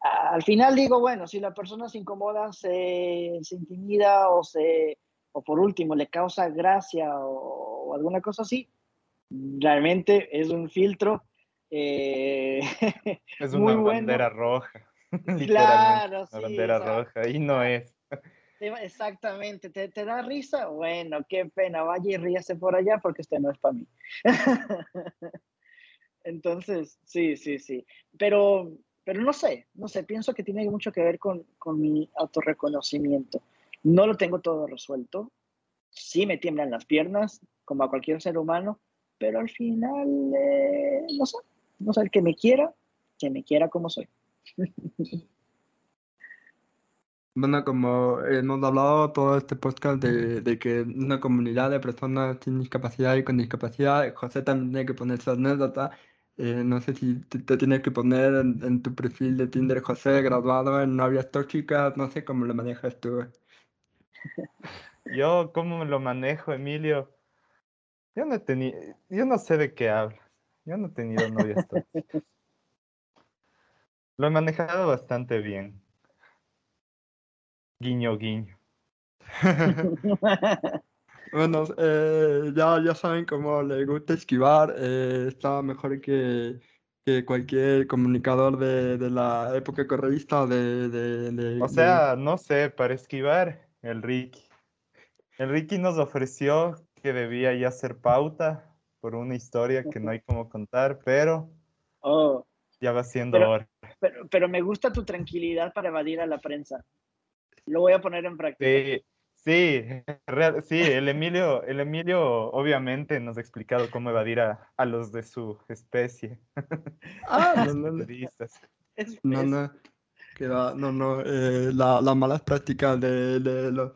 al final digo, bueno, si la persona se incomoda, se, se intimida o, se, o por último le causa gracia o, o alguna cosa así, realmente es un filtro eh, es una bandera roja. Claro, sí, una bandera roja, y no es. Exactamente, ¿Te, ¿Te, da risa? Bueno, qué pena, vaya y ríase por allá porque este no es para mí. Entonces, sí, sí, sí. Pero, pero no sé, no sé, pienso que tiene mucho que ver con, con mi autorreconocimiento. No lo tengo todo resuelto. Sí me tiemblan las piernas, como a cualquier ser humano, pero al final, eh, no sé, no sé, el que me quiera, que me quiera como soy. Bueno, como hemos hablado todo este podcast de, de que una comunidad de personas sin discapacidad y con discapacidad, José también tiene que poner su anécdota. Eh, no sé si te, tienes que poner en, tu perfil de Tinder José graduado en novias tóxicas, no sé cómo lo manejas tú. Yo, ¿cómo lo manejo, Emilio? Yo no he yo no sé de qué hablas. Yo no he tenido novias tóxicas. Lo he manejado bastante bien. Guiño, guiño. bueno, eh, ya, ya saben cómo le gusta esquivar. Eh, estaba mejor que, que cualquier comunicador de, de la época correísta de, de, O sea, no sé, para esquivar, el Ricky. El Ricky nos ofreció que debía ya ser pauta por una historia que no hay como contar, pero... Oh, Ya va siendo hora. Pero, pero, me gusta tu tranquilidad para evadir a la prensa. Lo voy a poner en práctica. Sí, sí, sí el, Emilio, el Emilio obviamente nos ha explicado cómo evadir a, a los de su especie. Ah, no, no, no. no, no, no, no, eh, la, las malas prácticas de, de, los,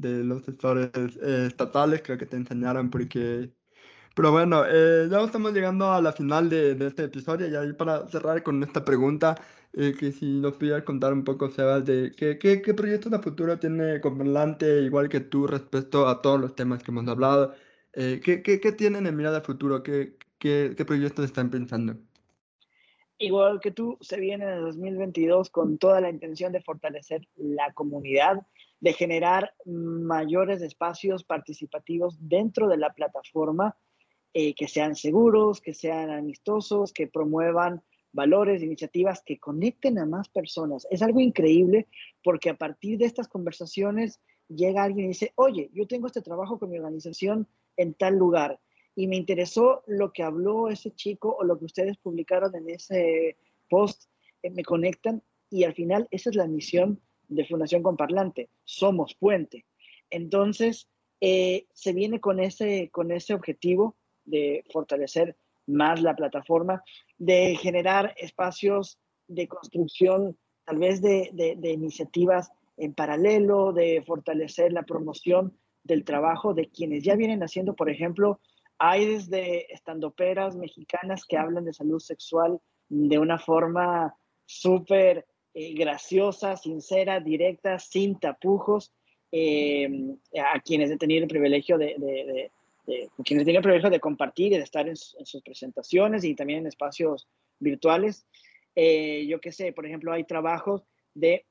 de los sectores eh, estatales creo que te enseñaron porque pero bueno, eh, ya estamos llegando a la final de, de este episodio y ahí para cerrar con esta pregunta, eh, que si nos pudieras contar un poco, Sebas, de qué, qué, qué proyectos de futuro tiene Converlante, igual que tú, respecto a todos los temas que hemos hablado. Eh, ¿qué, qué, qué, tienen en mirada futuro? ¿Qué, qué, qué proyectos están pensando? Igual que tú, se viene en el 2022 con toda la intención de fortalecer la comunidad, de generar mayores espacios participativos dentro de la plataforma eh, que sean seguros, que sean amistosos, que promuevan valores, iniciativas que conecten a más personas. Es algo increíble porque a partir de estas conversaciones llega alguien y dice, oye, yo tengo este trabajo con mi organización en tal lugar y me interesó lo que habló ese chico o lo que ustedes publicaron en ese post, eh, me conectan y al final esa es la misión de Fundación Comparlante, somos puente. Entonces, eh, se viene con ese, con ese objetivo de fortalecer más la plataforma, de generar espacios de construcción, tal vez de, de, iniciativas en paralelo, de fortalecer la promoción del trabajo de quienes ya vienen haciendo, por ejemplo, hay desde estandoperas mexicanas que hablan de salud sexual de una forma súper eh, graciosa, sincera, directa, sin tapujos, eh, a quienes he tenido el privilegio de, quienes el privilegio de compartir y de estar en, sus presentaciones y también en espacios virtuales. Eh, yo qué sé, por ejemplo, hay trabajos de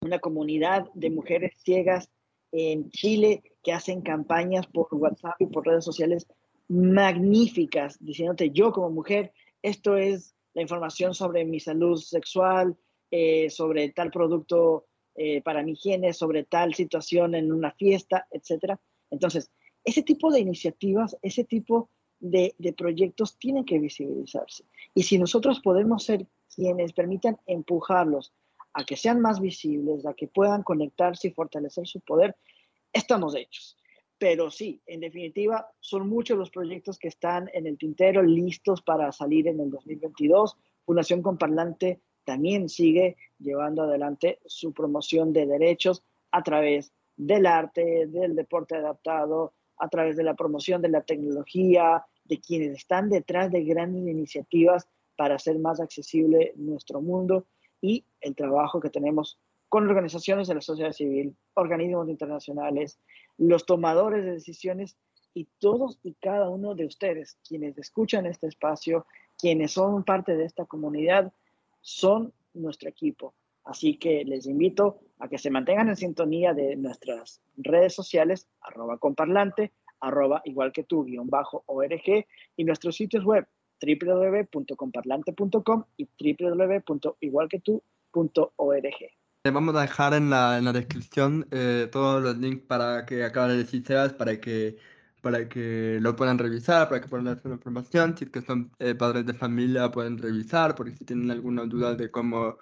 una comunidad de mujeres ciegas en Chile que hacen campañas por WhatsApp y por redes sociales magníficas, diciéndote yo como mujer, esto es la información sobre mi salud sexual, eh, sobre tal producto eh, para mi higiene, sobre tal situación en una fiesta, etc. Entonces, ese tipo de iniciativas, ese tipo de, proyectos tienen que visibilizarse. Y si nosotros podemos ser quienes permitan empujarlos a que sean más visibles, a que puedan conectarse y fortalecer su poder, estamos hechos. Pero sí, en definitiva, son muchos los proyectos que están en el tintero, listos para salir en el 2022. Fundación Comparlante también sigue llevando adelante su promoción de derechos a través del arte, del deporte adaptado, a través de la promoción de la tecnología, de quienes están detrás de grandes iniciativas para hacer más accesible nuestro mundo y el trabajo que tenemos con organizaciones de la sociedad civil, organismos internacionales, los tomadores de decisiones y todos y cada uno de ustedes, quienes escuchan este espacio, quienes son parte de esta comunidad, son nuestro equipo. Así que les invito a que se mantengan en sintonía de nuestras redes sociales, arroba comparlante, arroba igual que tú, guion bajo ORG, y nuestros sitios web www.comparlante.com y www.igualquetú.org. Vamos a dejar en la, en la descripción eh, todos los links para que acaben de para que, para que lo puedan revisar, para que puedan hacer información. Si es que son eh, padres de familia, pueden revisar, porque si tienen alguna duda de cómo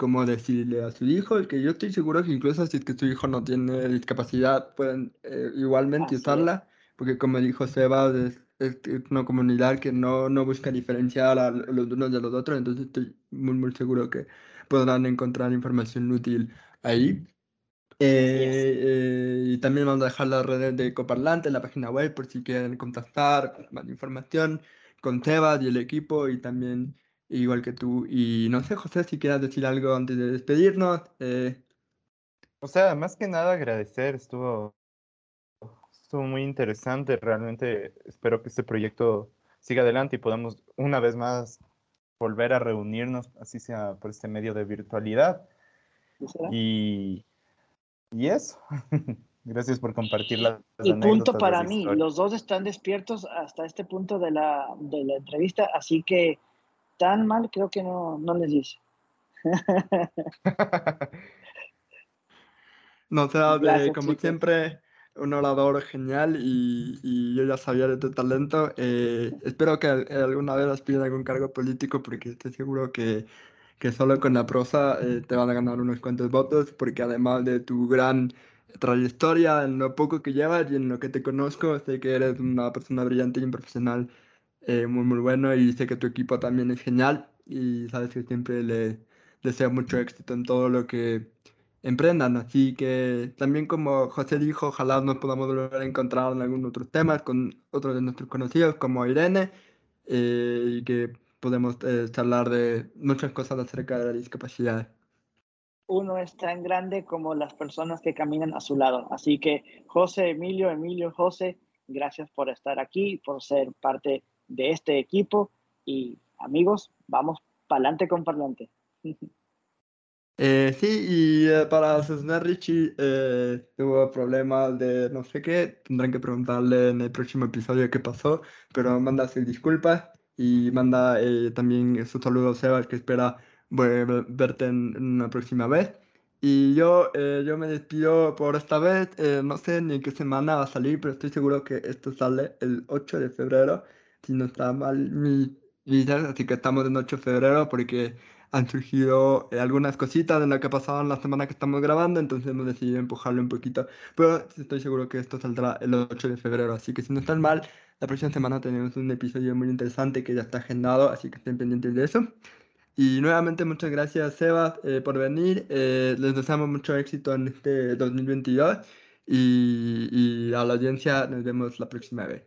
cómo decirle a su hijo, que yo estoy seguro que incluso si es que su hijo no tiene discapacidad, pueden eh, igualmente usarla, porque como dijo Seba, es, es, una comunidad que no, no busca diferenciar a los unos de los otros, entonces estoy muy, muy seguro que podrán encontrar información útil ahí. Eh, eh, y también vamos a dejar las redes de Coparlante en la página web por si quieren contactar más información con Sebas y el equipo y también igual que tú. Y no sé, José, si quieras decir algo antes de despedirnos. Eh. O sea, más que nada agradecer, estuvo, estuvo muy interesante. Realmente espero que este proyecto siga adelante y podamos una vez más volver a reunirnos, así sea por este medio de virtualidad. Y, y eso. Gracias por compartir la Y punto para mí, los dos están despiertos hasta este punto de la, de la entrevista, así que tan mal creo que no, no les dice. no, o sea, como siempre, un orador genial y, yo ya sabía de tu talento. Eh, espero que alguna vez aspires a algún cargo político porque estoy seguro que, que solo con la prosa eh, te van a ganar unos cuantos votos porque además de tu gran trayectoria, en lo poco que llevas y en lo que te conozco, sé que eres una persona brillante y un profesional eh, muy, muy bueno y sé que tu equipo también es genial y sabes que siempre le deseo mucho éxito en todo lo que emprendan. Así que también como José dijo, ojalá nos podamos volver a encontrar en algún otro tema con otros de nuestros conocidos como Irene eh, y que podemos eh, charlar de muchas cosas acerca de la discapacidad. Uno es tan grande como las personas que caminan a su lado. Así que José, Emilio, Emilio, José, gracias por estar aquí, por ser parte de este equipo y amigos, vamos para adelante con parlante. Eh, sí, y eh, para Susana Richie eh, tuvo problemas de no sé qué, tendrán que preguntarle en el próximo episodio qué pasó, pero manda sus disculpas y manda también su saludo a Sebas que espera verte en, una próxima vez. Y yo, yo me despido por esta vez, no sé ni en qué semana va a salir, pero estoy seguro que esto sale el 8 de febrero, si no está mal mi vida, así que estamos en 8 de febrero porque han surgido eh, algunas cositas de lo que ha pasado en la semana que estamos grabando, entonces hemos decidido empujarlo un poquito. Pero estoy seguro que esto saldrá el 8 de febrero, así que si no están mal, la próxima semana tenemos un episodio muy interesante que ya está agendado, así que estén pendientes de eso. Y nuevamente muchas gracias Sebas eh, por venir, eh, les deseamos mucho éxito en este 2022 y, y a la audiencia nos vemos la próxima vez.